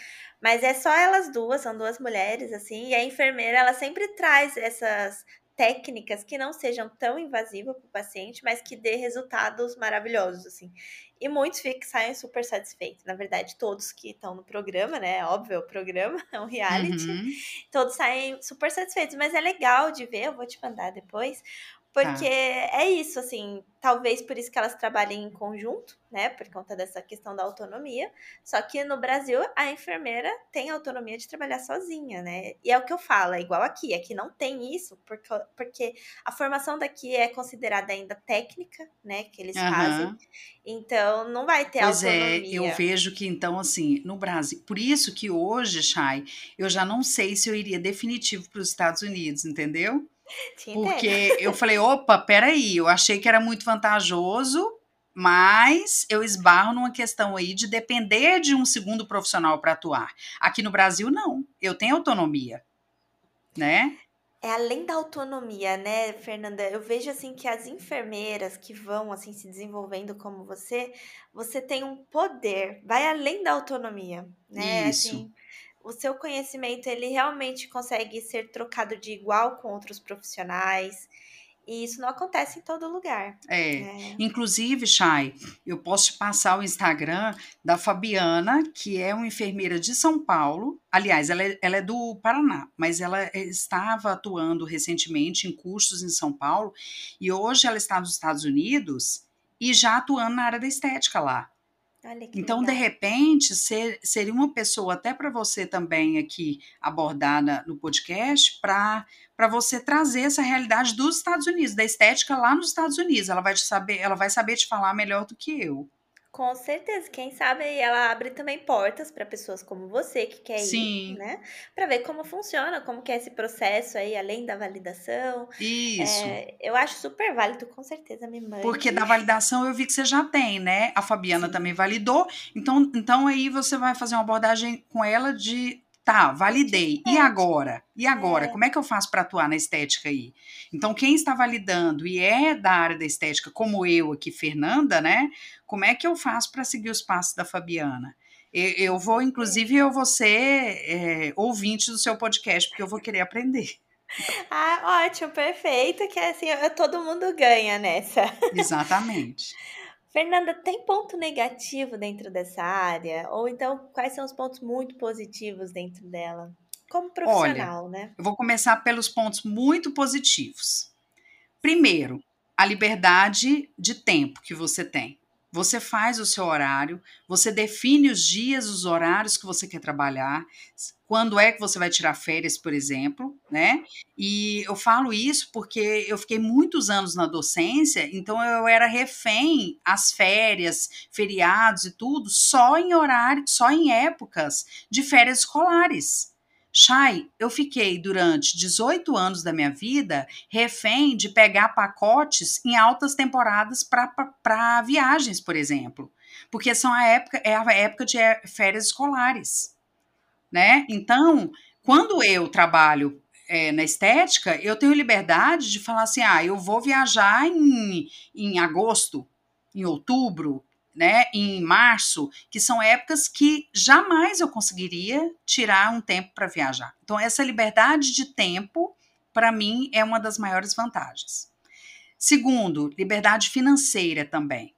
Mas é só elas duas, são duas mulheres, assim, e a enfermeira, ela sempre traz essas técnicas que não sejam tão invasivas para o paciente, mas que dê resultados maravilhosos, assim. E muitos ficam, saem super satisfeitos. Na verdade, todos que estão no programa, né? Óbvio, o programa (laughs) é um reality. Uhum. Todos saem super satisfeitos, mas é legal de ver, eu vou te mandar depois. Porque Tá. é isso, assim, talvez por isso que elas trabalhem em conjunto, né? Por conta dessa questão da autonomia. Só que no Brasil, a enfermeira tem autonomia de trabalhar sozinha, né? E é o que eu falo, é igual aqui. Aqui não tem isso, porque, porque a formação daqui é considerada ainda técnica, né? Que eles fazem. Aham. Então, não vai ter Pois é, autonomia. eu vejo que então, assim, no Brasil. Por isso que hoje, Chay, eu já não sei se eu iria definitivo para os Estados Unidos, entendeu? (laughs) Porque (laughs) eu falei, opa, peraí, eu achei que era muito vantajoso, mas eu esbarro numa questão aí de depender de um segundo profissional para atuar. Aqui no Brasil, não. Eu tenho autonomia, né? É além da autonomia, né, Fernanda? Eu vejo assim que as enfermeiras que vão assim se desenvolvendo como você, você tem um poder, vai além da autonomia, né? Isso. Assim, o seu conhecimento ele realmente consegue ser trocado de igual com outros profissionais, e isso não acontece em todo lugar, É. né? Inclusive, Chay, eu posso te passar o Instagram da Fabiana, que é uma enfermeira de São Paulo. Aliás, ela é, ela é do Paraná, mas ela é- estava atuando recentemente em cursos em São Paulo e hoje ela está nos Estados Unidos e já atuando na área da estética lá. Então, legal. de repente, ser, seria uma pessoa até para você também aqui abordar no podcast para você trazer essa realidade dos Estados Unidos, da estética lá nos Estados Unidos. Ela vai te saber, ela vai saber te falar melhor do que eu. Com certeza, quem sabe ela abre também portas para pessoas como você que quer Sim. ir, né? Para ver como funciona, como que é esse processo aí, além da validação. Isso. É, eu acho super válido, com certeza me mande. Porque da validação eu vi que você já tem, né? A Fabiana Sim. também validou. Então, então aí você vai fazer uma abordagem com ela de Tá, validei. E agora? E agora? É. Como é que eu faço para atuar na estética aí? Então, quem está validando e é da área da estética, como eu aqui, Fernanda, né? Como é que eu faço para seguir os passos da Fabiana? Eu, eu vou, inclusive, eu vou ser é, ouvinte do seu podcast, porque eu vou querer aprender. (laughs) Ah, ótimo, perfeito, que assim, todo mundo ganha nessa. Exatamente. Fernanda, tem ponto negativo dentro dessa área? Ou então, quais são os pontos muito positivos dentro dela? Como profissional, Olha, né? Eu vou começar pelos pontos muito positivos. Primeiro, a liberdade de tempo que você tem. Você faz o seu horário, você define os dias, os horários que você quer trabalhar, quando é que você vai tirar férias, por exemplo, né? E eu falo isso porque eu fiquei muitos anos na docência, então eu era refém às férias, feriados e tudo, só em horário, só em épocas de férias escolares. Chay, eu fiquei durante 18 anos da minha vida refém de pegar pacotes em altas temporadas para viagens, por exemplo. Porque são a época, é a época de é, férias escolares. Né? Então, quando eu trabalho é, na estética, eu tenho liberdade de falar assim: ah, eu vou viajar em, em agosto, em outubro, né, em março, que são épocas que jamais eu conseguiria tirar um tempo para viajar. Então, essa liberdade de tempo, para mim, é uma das maiores vantagens. Segundo, liberdade financeira também.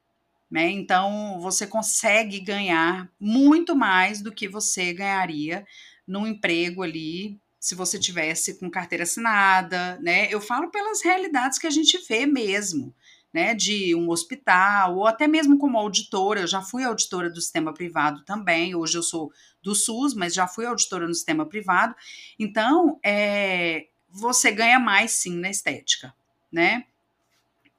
Né? Então, você consegue ganhar muito mais do que você ganharia num emprego ali se você tivesse com carteira assinada, né? Eu falo pelas realidades que a gente vê mesmo né, de um hospital, ou até mesmo como auditora, eu já fui auditora do sistema privado também, hoje eu sou do SUS, mas já fui auditora no sistema privado, então é, você ganha mais sim na estética, né?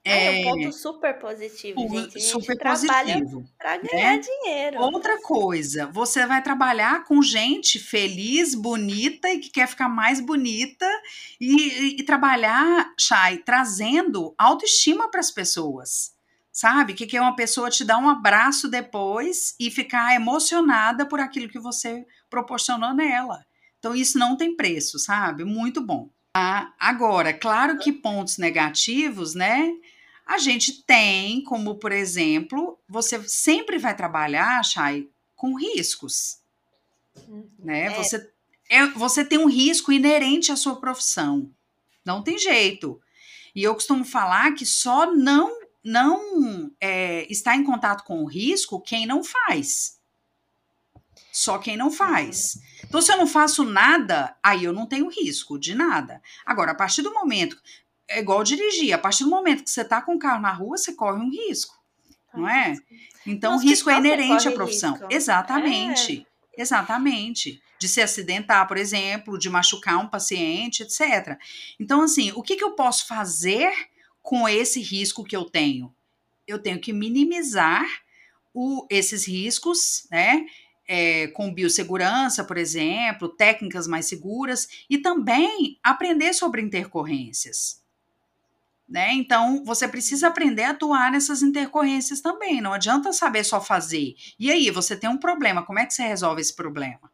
É, é um ponto super positivo, gente. Super positivo. Para ganhar né? dinheiro. Outra coisa, você vai trabalhar com gente feliz, bonita e que quer ficar mais bonita e, e, e trabalhar, Chay, trazendo autoestima para as pessoas. Sabe? Que, que é uma pessoa te dar um abraço depois e ficar emocionada por aquilo que você proporcionou nela. Então, isso não tem preço, sabe? Muito bom. Ah, agora, claro que pontos negativos, né? A gente tem, como por exemplo, você sempre vai trabalhar, Chay, com riscos. Uhum. Né? É. Você, é, você tem um risco inerente à sua profissão. Não tem jeito. E eu costumo falar que só não, não é, está em contato com o risco quem não faz. Só quem não faz. Uhum. Então, se eu não faço nada, aí eu não tenho risco de nada. Agora, a partir do momento é igual dirigir. A partir do momento que você está com o carro na rua, você corre um risco, não é? Então, o risco é inerente à profissão. Risco. Exatamente. É. Exatamente. De se acidentar, por exemplo, de machucar um paciente, etc. Então, assim, o que, que eu posso fazer com esse risco que eu tenho? Eu tenho que minimizar o, esses riscos, né? É, com biossegurança, por exemplo, técnicas mais seguras e também aprender sobre intercorrências. Né? Então, você precisa aprender a atuar nessas intercorrências também. Não adianta saber só fazer. E aí, você tem um problema, como é que você resolve esse problema?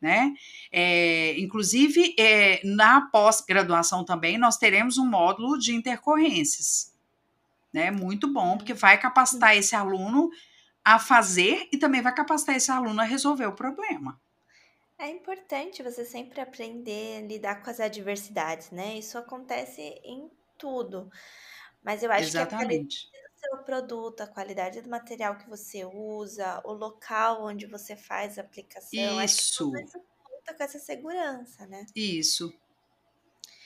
Né? É, inclusive, é, na pós-graduação também, nós teremos um módulo de intercorrências. Né? Muito bom, porque vai capacitar esse aluno a fazer e também vai capacitar esse aluno a resolver o problema. É importante você sempre aprender a lidar com as adversidades, né? Isso acontece em tudo. Mas eu acho Exatamente. que a qualidade do seu produto, a qualidade do material que você usa, o local onde você faz a aplicação, isso. conta com essa segurança, né? Isso.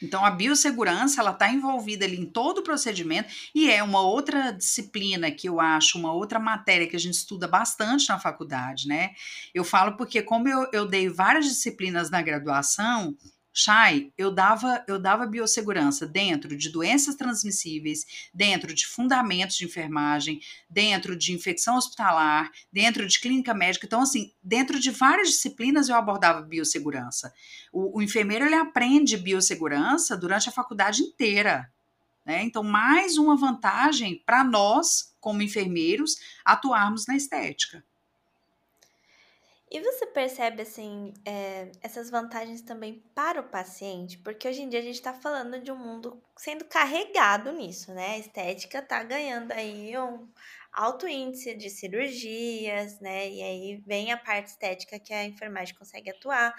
Então, a biossegurança, ela está envolvida ali em todo o procedimento e é uma outra disciplina que eu acho, uma outra matéria que a gente estuda bastante na faculdade, né? Eu falo porque como eu, eu dei várias disciplinas na graduação, Chay, eu dava, eu dava biossegurança dentro de doenças transmissíveis, dentro de fundamentos de enfermagem, dentro de infecção hospitalar, dentro de clínica médica. Então, assim, dentro de várias disciplinas eu abordava biossegurança. O, o enfermeiro ele aprende biossegurança durante a faculdade inteira. Né? Então, mais uma vantagem para nós, como enfermeiros, atuarmos na estética. E você percebe, assim, é, essas vantagens também para o paciente? Porque hoje em dia a gente está falando de um mundo sendo carregado nisso, né? A estética está ganhando aí um alto índice de cirurgias, né? E aí vem a parte estética que a enfermagem consegue atuar.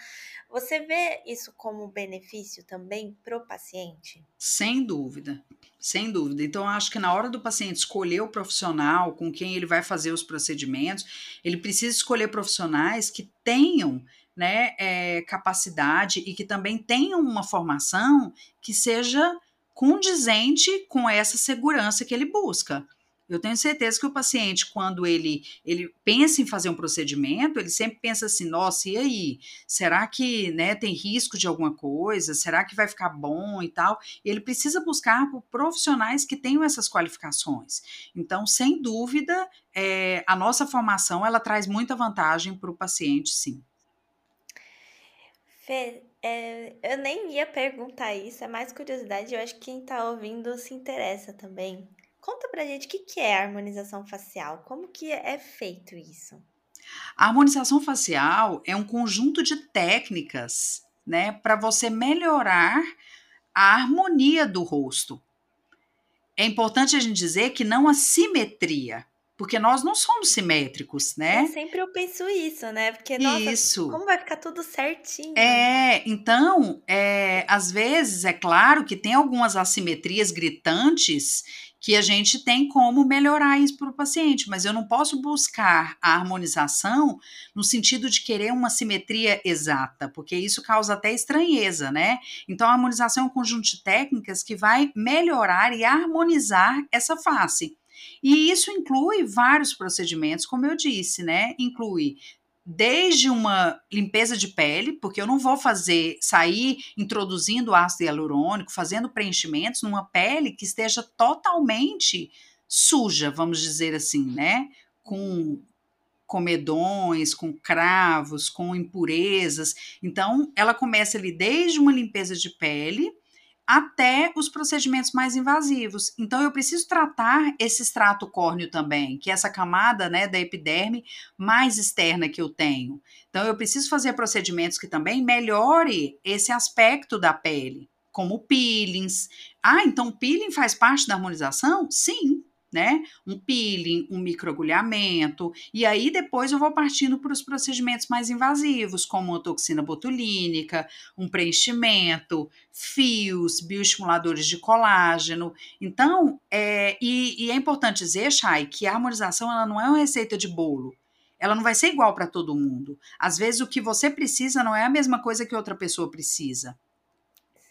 Você vê isso como benefício também para o paciente? Sem dúvida. Sem dúvida. Então, acho que na hora do paciente escolher o profissional com quem ele vai fazer os procedimentos, ele precisa escolher profissionais que tenham né, é, capacidade e que também tenham uma formação que seja condizente com essa segurança que ele busca. Eu tenho certeza que o paciente, quando ele, ele pensa em fazer um procedimento, ele sempre pensa assim: nossa, e aí? Será que né, tem risco de alguma coisa? Será que vai ficar bom e tal? Ele precisa buscar por profissionais que tenham essas qualificações. Então, sem dúvida, é, a nossa formação ela traz muita vantagem para o paciente, sim. Fê, é, eu nem ia perguntar isso, é mais curiosidade. Eu acho que quem está ouvindo se interessa também. Conta pra gente o que, que é a harmonização facial, como que é feito isso? A harmonização facial é um conjunto de técnicas, né, para você melhorar a harmonia do rosto. É importante a gente dizer que não a simetria, porque nós não somos simétricos, né? É, sempre eu penso isso, né? Porque, nossa, isso. como vai ficar tudo certinho? É, então, é, às vezes, é claro que tem algumas assimetrias gritantes que a gente tem como melhorar isso para o paciente, mas eu não posso buscar a harmonização no sentido de querer uma simetria exata, porque isso causa até estranheza, né? Então, a harmonização é um conjunto de técnicas que vai melhorar e harmonizar essa face. E isso inclui vários procedimentos, como eu disse, né? Inclui desde uma limpeza de pele, porque eu não vou fazer sair introduzindo ácido hialurônico, fazendo preenchimentos numa pele que esteja totalmente suja, vamos dizer assim, né? Com comedões, com cravos, com impurezas. Então, ela começa ali desde uma limpeza de pele até os procedimentos mais invasivos. Então, eu preciso tratar esse extrato córneo também, que é essa camada né, da epiderme mais externa que eu tenho. Então, eu preciso fazer procedimentos que também melhore esse aspecto da pele, como peelings. Ah, então peeling faz parte da harmonização? Sim, né? Um peeling, um microagulhamento, e aí depois eu vou partindo para os procedimentos mais invasivos, como a toxina botulínica, um preenchimento, fios, bioestimuladores de colágeno. Então, é, e, e é importante dizer, Chay, que a harmonização ela não é uma receita de bolo. Ela não vai ser igual para todo mundo. Às vezes o que você precisa não é a mesma coisa que outra pessoa precisa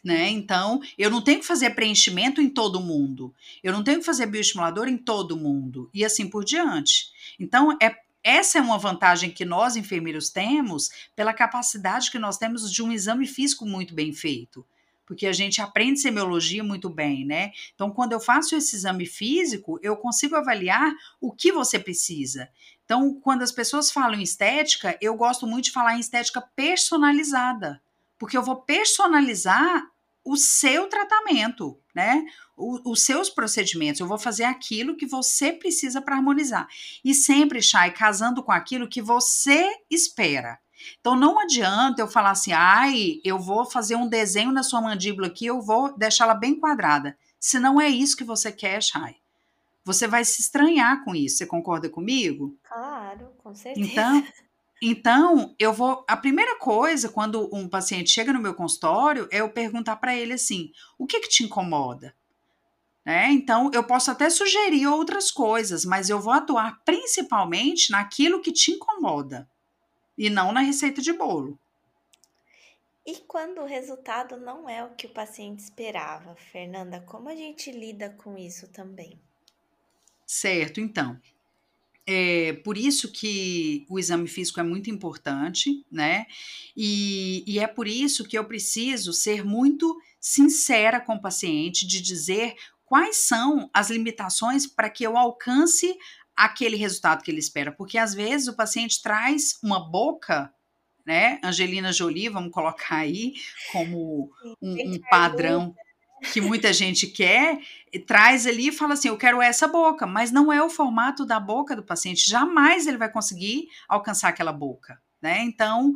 né? Então, eu não tenho que fazer preenchimento em todo mundo. Eu não tenho que fazer bioestimulador em todo mundo e assim por diante. Então, é essa é uma vantagem que nós enfermeiros temos pela capacidade que nós temos de um exame físico muito bem feito. Porque a gente aprende semiologia muito bem, né? Então, quando eu faço esse exame físico, eu consigo avaliar o que você precisa. Então, quando as pessoas falam em estética, eu gosto muito de falar em estética personalizada porque eu vou personalizar o seu tratamento, né? O, os seus procedimentos. Eu vou fazer aquilo que você precisa para harmonizar. E sempre, Chay, casando com aquilo que você espera. Então não adianta eu falar assim, ai, eu vou fazer um desenho na sua mandíbula aqui, eu vou deixá-la bem quadrada. Se não é isso que você quer, Chay. Você vai se estranhar com isso. Você concorda comigo? Claro, com certeza. Então, então, eu vou. A primeira coisa, quando um paciente chega no meu consultório, é eu perguntar para ele assim: o que, que te incomoda? Né? Então, eu posso até sugerir outras coisas, mas eu vou atuar principalmente naquilo que te incomoda e não na receita de bolo. E quando o resultado não é o que o paciente esperava, Fernanda, como a gente lida com isso também? Certo, então. É por isso que o exame físico é muito importante, né? E, e é por isso que eu preciso ser muito sincera com o paciente, de dizer quais são as limitações para que eu alcance aquele resultado que ele espera. Porque às vezes o paciente traz uma boca né? Angelina Jolie, vamos colocar aí como um, um padrão que muita gente quer, traz ali e fala assim: eu quero essa boca, mas não é o formato da boca do paciente, jamais ele vai conseguir alcançar aquela boca, né? Então,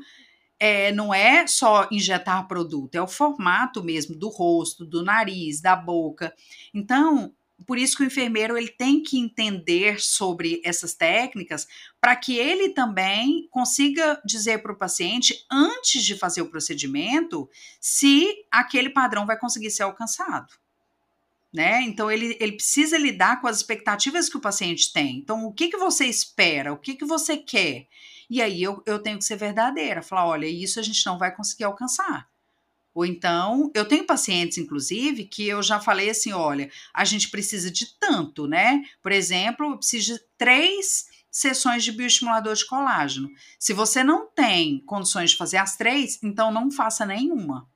é, não é só injetar produto, é o formato mesmo do rosto, do nariz, da boca. Então, por isso que o enfermeiro ele tem que entender sobre essas técnicas para que ele também consiga dizer para o paciente antes de fazer o procedimento se aquele padrão vai conseguir ser alcançado. Né? Então ele, ele precisa lidar com as expectativas que o paciente tem. Então, o que, que você espera? O que, que você quer? E aí eu, eu tenho que ser verdadeira, falar: olha, isso a gente não vai conseguir alcançar. Ou então, eu tenho pacientes, inclusive, que eu já falei assim: olha, a gente precisa de tanto, né? Por exemplo, eu preciso de três sessões de bioestimulador de colágeno. Se você não tem condições de fazer as três, então não faça nenhuma.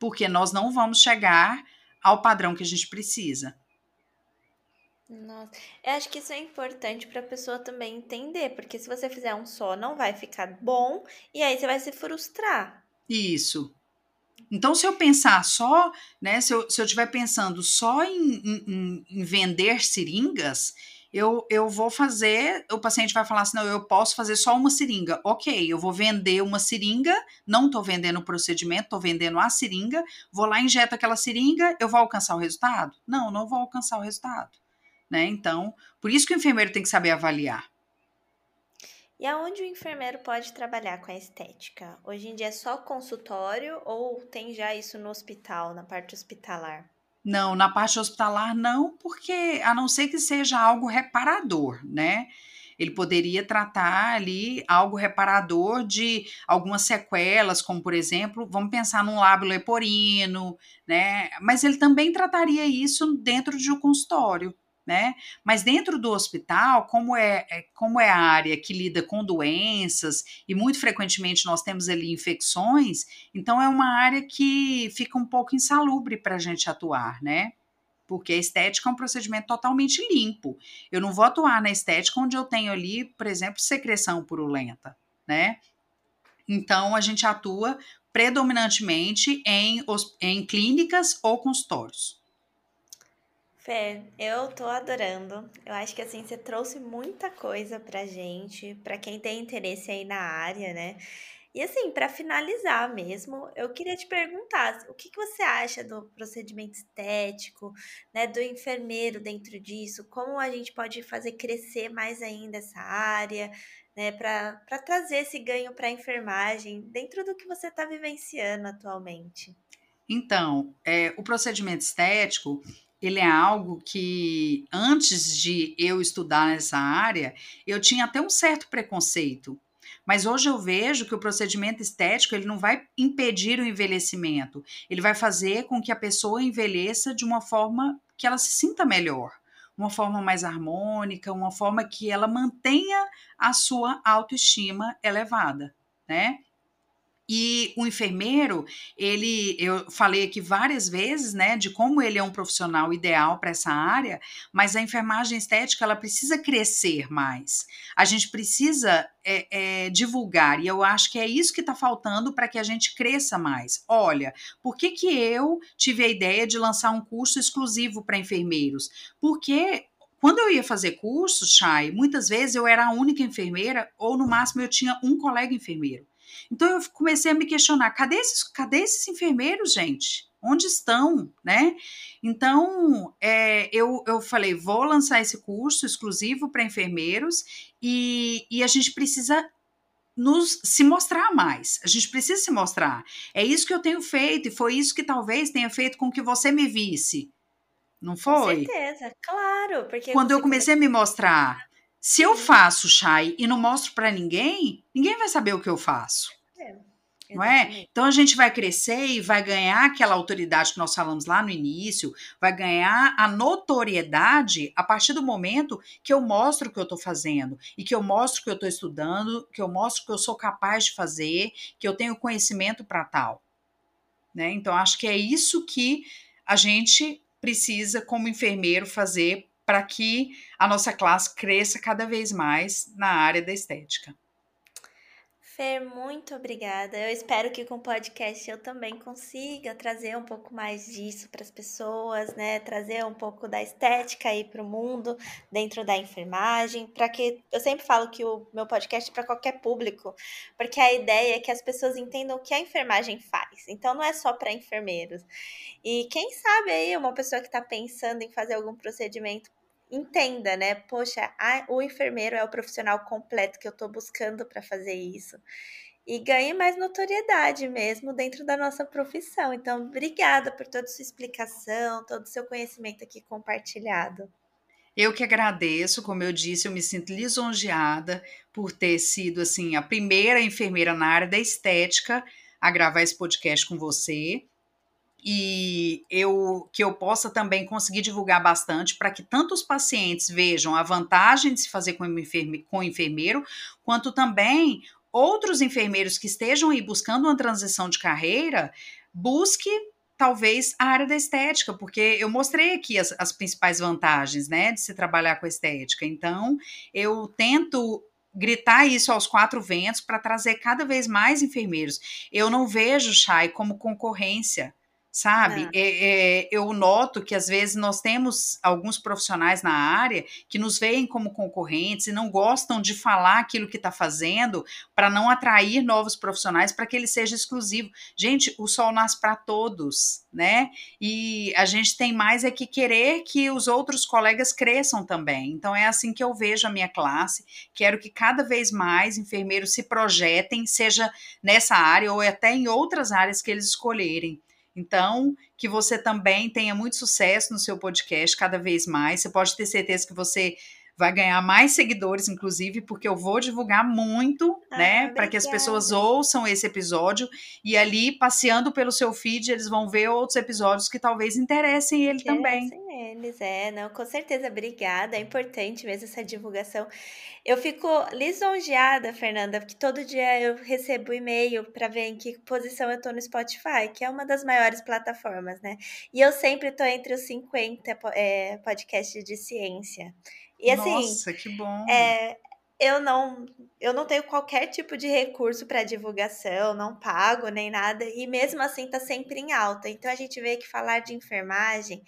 Porque nós não vamos chegar ao padrão que a gente precisa. Nossa, eu acho que isso é importante para a pessoa também entender, porque se você fizer um só, não vai ficar bom e aí você vai se frustrar. Isso. Então, se eu pensar só, né, se eu estiver pensando só em, em, em, vender seringas, eu, eu vou fazer, o paciente vai falar assim, não, eu posso fazer só uma seringa. Ok, eu vou vender uma seringa, não estou vendendo o procedimento, estou vendendo a seringa, vou lá, injeto aquela seringa, eu vou alcançar o resultado? Não, não vou alcançar o resultado. Né? Então, por isso que o enfermeiro tem que saber avaliar. E aonde o enfermeiro pode trabalhar com a estética? Hoje em dia é só consultório ou tem já isso no hospital, na parte hospitalar? Não, na parte hospitalar não, porque a não ser que seja algo reparador, né? Ele poderia tratar ali algo reparador de algumas sequelas, como por exemplo, vamos pensar num lábio leporino, né? Mas ele também trataria isso dentro de um consultório né? Mas dentro do hospital, como é, é, como é a área que lida com doenças e muito frequentemente nós temos ali infecções, então é uma área que fica um pouco insalubre para a gente atuar, né? Porque a estética é um procedimento totalmente limpo. Eu não vou atuar na estética onde eu tenho ali, por exemplo, secreção purulenta, né? Então a gente atua predominantemente em, em clínicas ou consultórios. Fê, eu tô adorando. Eu acho que assim você trouxe muita coisa pra gente, pra quem tem interesse aí na área, né? E assim, para finalizar mesmo, eu queria te perguntar, o que, que você acha do procedimento estético, né, do enfermeiro dentro disso? Como a gente pode fazer crescer mais ainda essa área, né, para trazer esse ganho para a enfermagem dentro do que você está vivenciando atualmente? Então, é, o procedimento estético, ele é algo que antes de eu estudar nessa área, eu tinha até um certo preconceito. Mas hoje eu vejo que o procedimento estético ele não vai impedir o envelhecimento, ele vai fazer com que a pessoa envelheça de uma forma que ela se sinta melhor, uma forma mais harmônica, uma forma que ela mantenha a sua autoestima elevada, né? E o enfermeiro, ele, eu falei aqui várias vezes, né, de como ele é um profissional ideal para essa área, mas a enfermagem estética ela precisa crescer mais. A gente precisa é, é, divulgar e eu acho que é isso que está faltando para que a gente cresça mais. Olha, por que que eu tive a ideia de lançar um curso exclusivo para enfermeiros? Porque quando eu ia fazer curso, Chay, muitas vezes eu era a única enfermeira ou no máximo eu tinha um colega enfermeiro. Então eu comecei a me questionar: cadê esses, cadê esses enfermeiros, gente? Onde estão, né? Então é, eu, eu falei: vou lançar esse curso exclusivo para enfermeiros e, e a gente precisa nos se mostrar mais. A gente precisa se mostrar. É isso que eu tenho feito e foi isso que talvez tenha feito com que você me visse. Não foi? Com certeza, claro, porque quando eu comecei a me mostrar, se eu faço chai e não mostro para ninguém, ninguém vai saber o que eu faço. É, não é? Então a gente vai crescer e vai ganhar aquela autoridade que nós falamos lá no início, vai ganhar a notoriedade a partir do momento que eu mostro o que eu estou fazendo e que eu mostro que eu estou estudando, que eu mostro que eu sou capaz de fazer, que eu tenho conhecimento para tal. Né? Então acho que é isso que a gente precisa, como enfermeiro, fazer para que a nossa classe cresça cada vez mais na área da estética. Fer, muito obrigada. Eu espero que com o podcast eu também consiga trazer um pouco mais disso para as pessoas, né? Trazer um pouco da estética aí para o mundo, dentro da enfermagem, para que eu sempre falo que o meu podcast é para qualquer público, porque a ideia é que as pessoas entendam o que a enfermagem faz. Então não é só para enfermeiros. E quem sabe aí uma pessoa que está pensando em fazer algum procedimento entenda, né? Poxa, a, o enfermeiro é o profissional completo que eu estou buscando para fazer isso. E ganhe mais notoriedade mesmo dentro da nossa profissão. Então, obrigada por toda sua explicação, todo o seu conhecimento aqui compartilhado. Eu que agradeço, como eu disse, eu me sinto lisonjeada por ter sido assim a primeira enfermeira na área da estética a gravar esse podcast com você e eu que eu possa também conseguir divulgar bastante para que tanto os pacientes vejam a vantagem de se fazer com, enferme, com enfermeiro, quanto também outros enfermeiros que estejam aí buscando uma transição de carreira, busque talvez a área da estética, porque eu mostrei aqui as, as principais vantagens, né, de se trabalhar com estética. Então, eu tento gritar isso aos quatro ventos para trazer cada vez mais enfermeiros. Eu não vejo Chay como concorrência sabe? É, é, eu noto que às vezes nós temos alguns profissionais na área que nos veem como concorrentes e não gostam de falar aquilo que está fazendo para não atrair novos profissionais para que ele seja exclusivo. Gente, o sol nasce para todos, né? E a gente tem mais é que querer que os outros colegas cresçam também. Então é assim que eu vejo a minha classe. Quero que cada vez mais enfermeiros se projetem, seja nessa área ou até em outras áreas que eles escolherem. Então, que você também tenha muito sucesso no seu podcast cada vez mais. Você pode ter certeza que você vai ganhar mais seguidores, inclusive, porque eu vou divulgar muito, ah, né, para que as pessoas ouçam esse episódio e ali passeando pelo seu feed, eles vão ver outros episódios que talvez interessem ele interessem também. eles, é, não, com certeza, obrigada. É importante mesmo essa divulgação. Eu fico lisonjeada, Fernanda, porque todo dia eu recebo e-mail para ver em que posição eu tô no Spotify, que é uma das maiores plataformas, né? E eu sempre tô entre os 50 é, podcasts de ciência. E assim. Nossa, que bom! É, eu não, eu não tenho qualquer tipo de recurso para divulgação, não pago nem nada, e mesmo assim tá sempre em alta. Então a gente vê que falar de enfermagem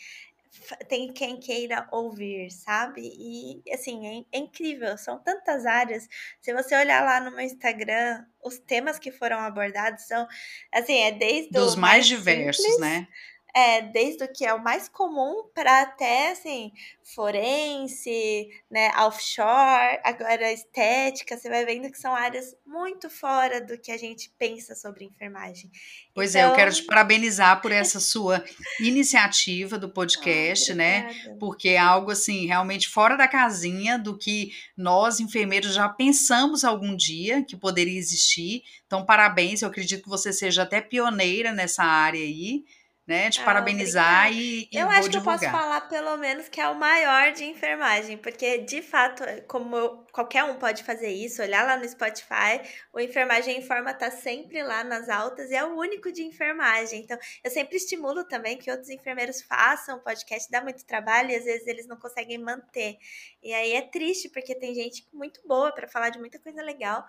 tem quem queira ouvir, sabe? E assim, é, é, incrível, são tantas áreas. Se você olhar lá no meu Instagram, os temas que foram abordados são assim, é desde dos mais, mais diversos, simples, né? É, desde o que é o mais comum para até assim, forense, né, offshore, agora estética, você vai vendo que são áreas muito fora do que a gente pensa sobre enfermagem. Pois então... é, eu quero te então parabenizar por essa sua iniciativa do (laughs) podcast, ah, né? Porque é algo assim, realmente fora da casinha do que nós enfermeiros já pensamos algum dia que poderia existir. Então, parabéns, eu acredito que você seja até pioneira nessa área aí né? Te ah, parabenizar e, e, Eu acho que divulgar. eu posso falar pelo menos que é o maior de enfermagem, porque de fato, como eu, qualquer um pode fazer isso, olhar lá no Spotify, o Enfermagem em Forma tá sempre lá nas altas e é o único de enfermagem. Então, eu sempre estimulo também que outros enfermeiros façam podcast, dá muito trabalho e às vezes eles não conseguem manter. E aí é triste, porque tem gente muito boa para falar de muita coisa legal,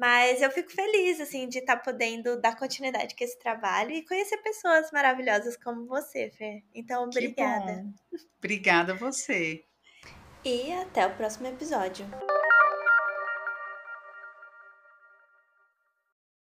mas eu fico feliz, assim, de estar tá podendo dar continuidade com esse trabalho e conhecer pessoas maravilhosas como você, Fê. Então, obrigada. Obrigada a você. E até o próximo episódio.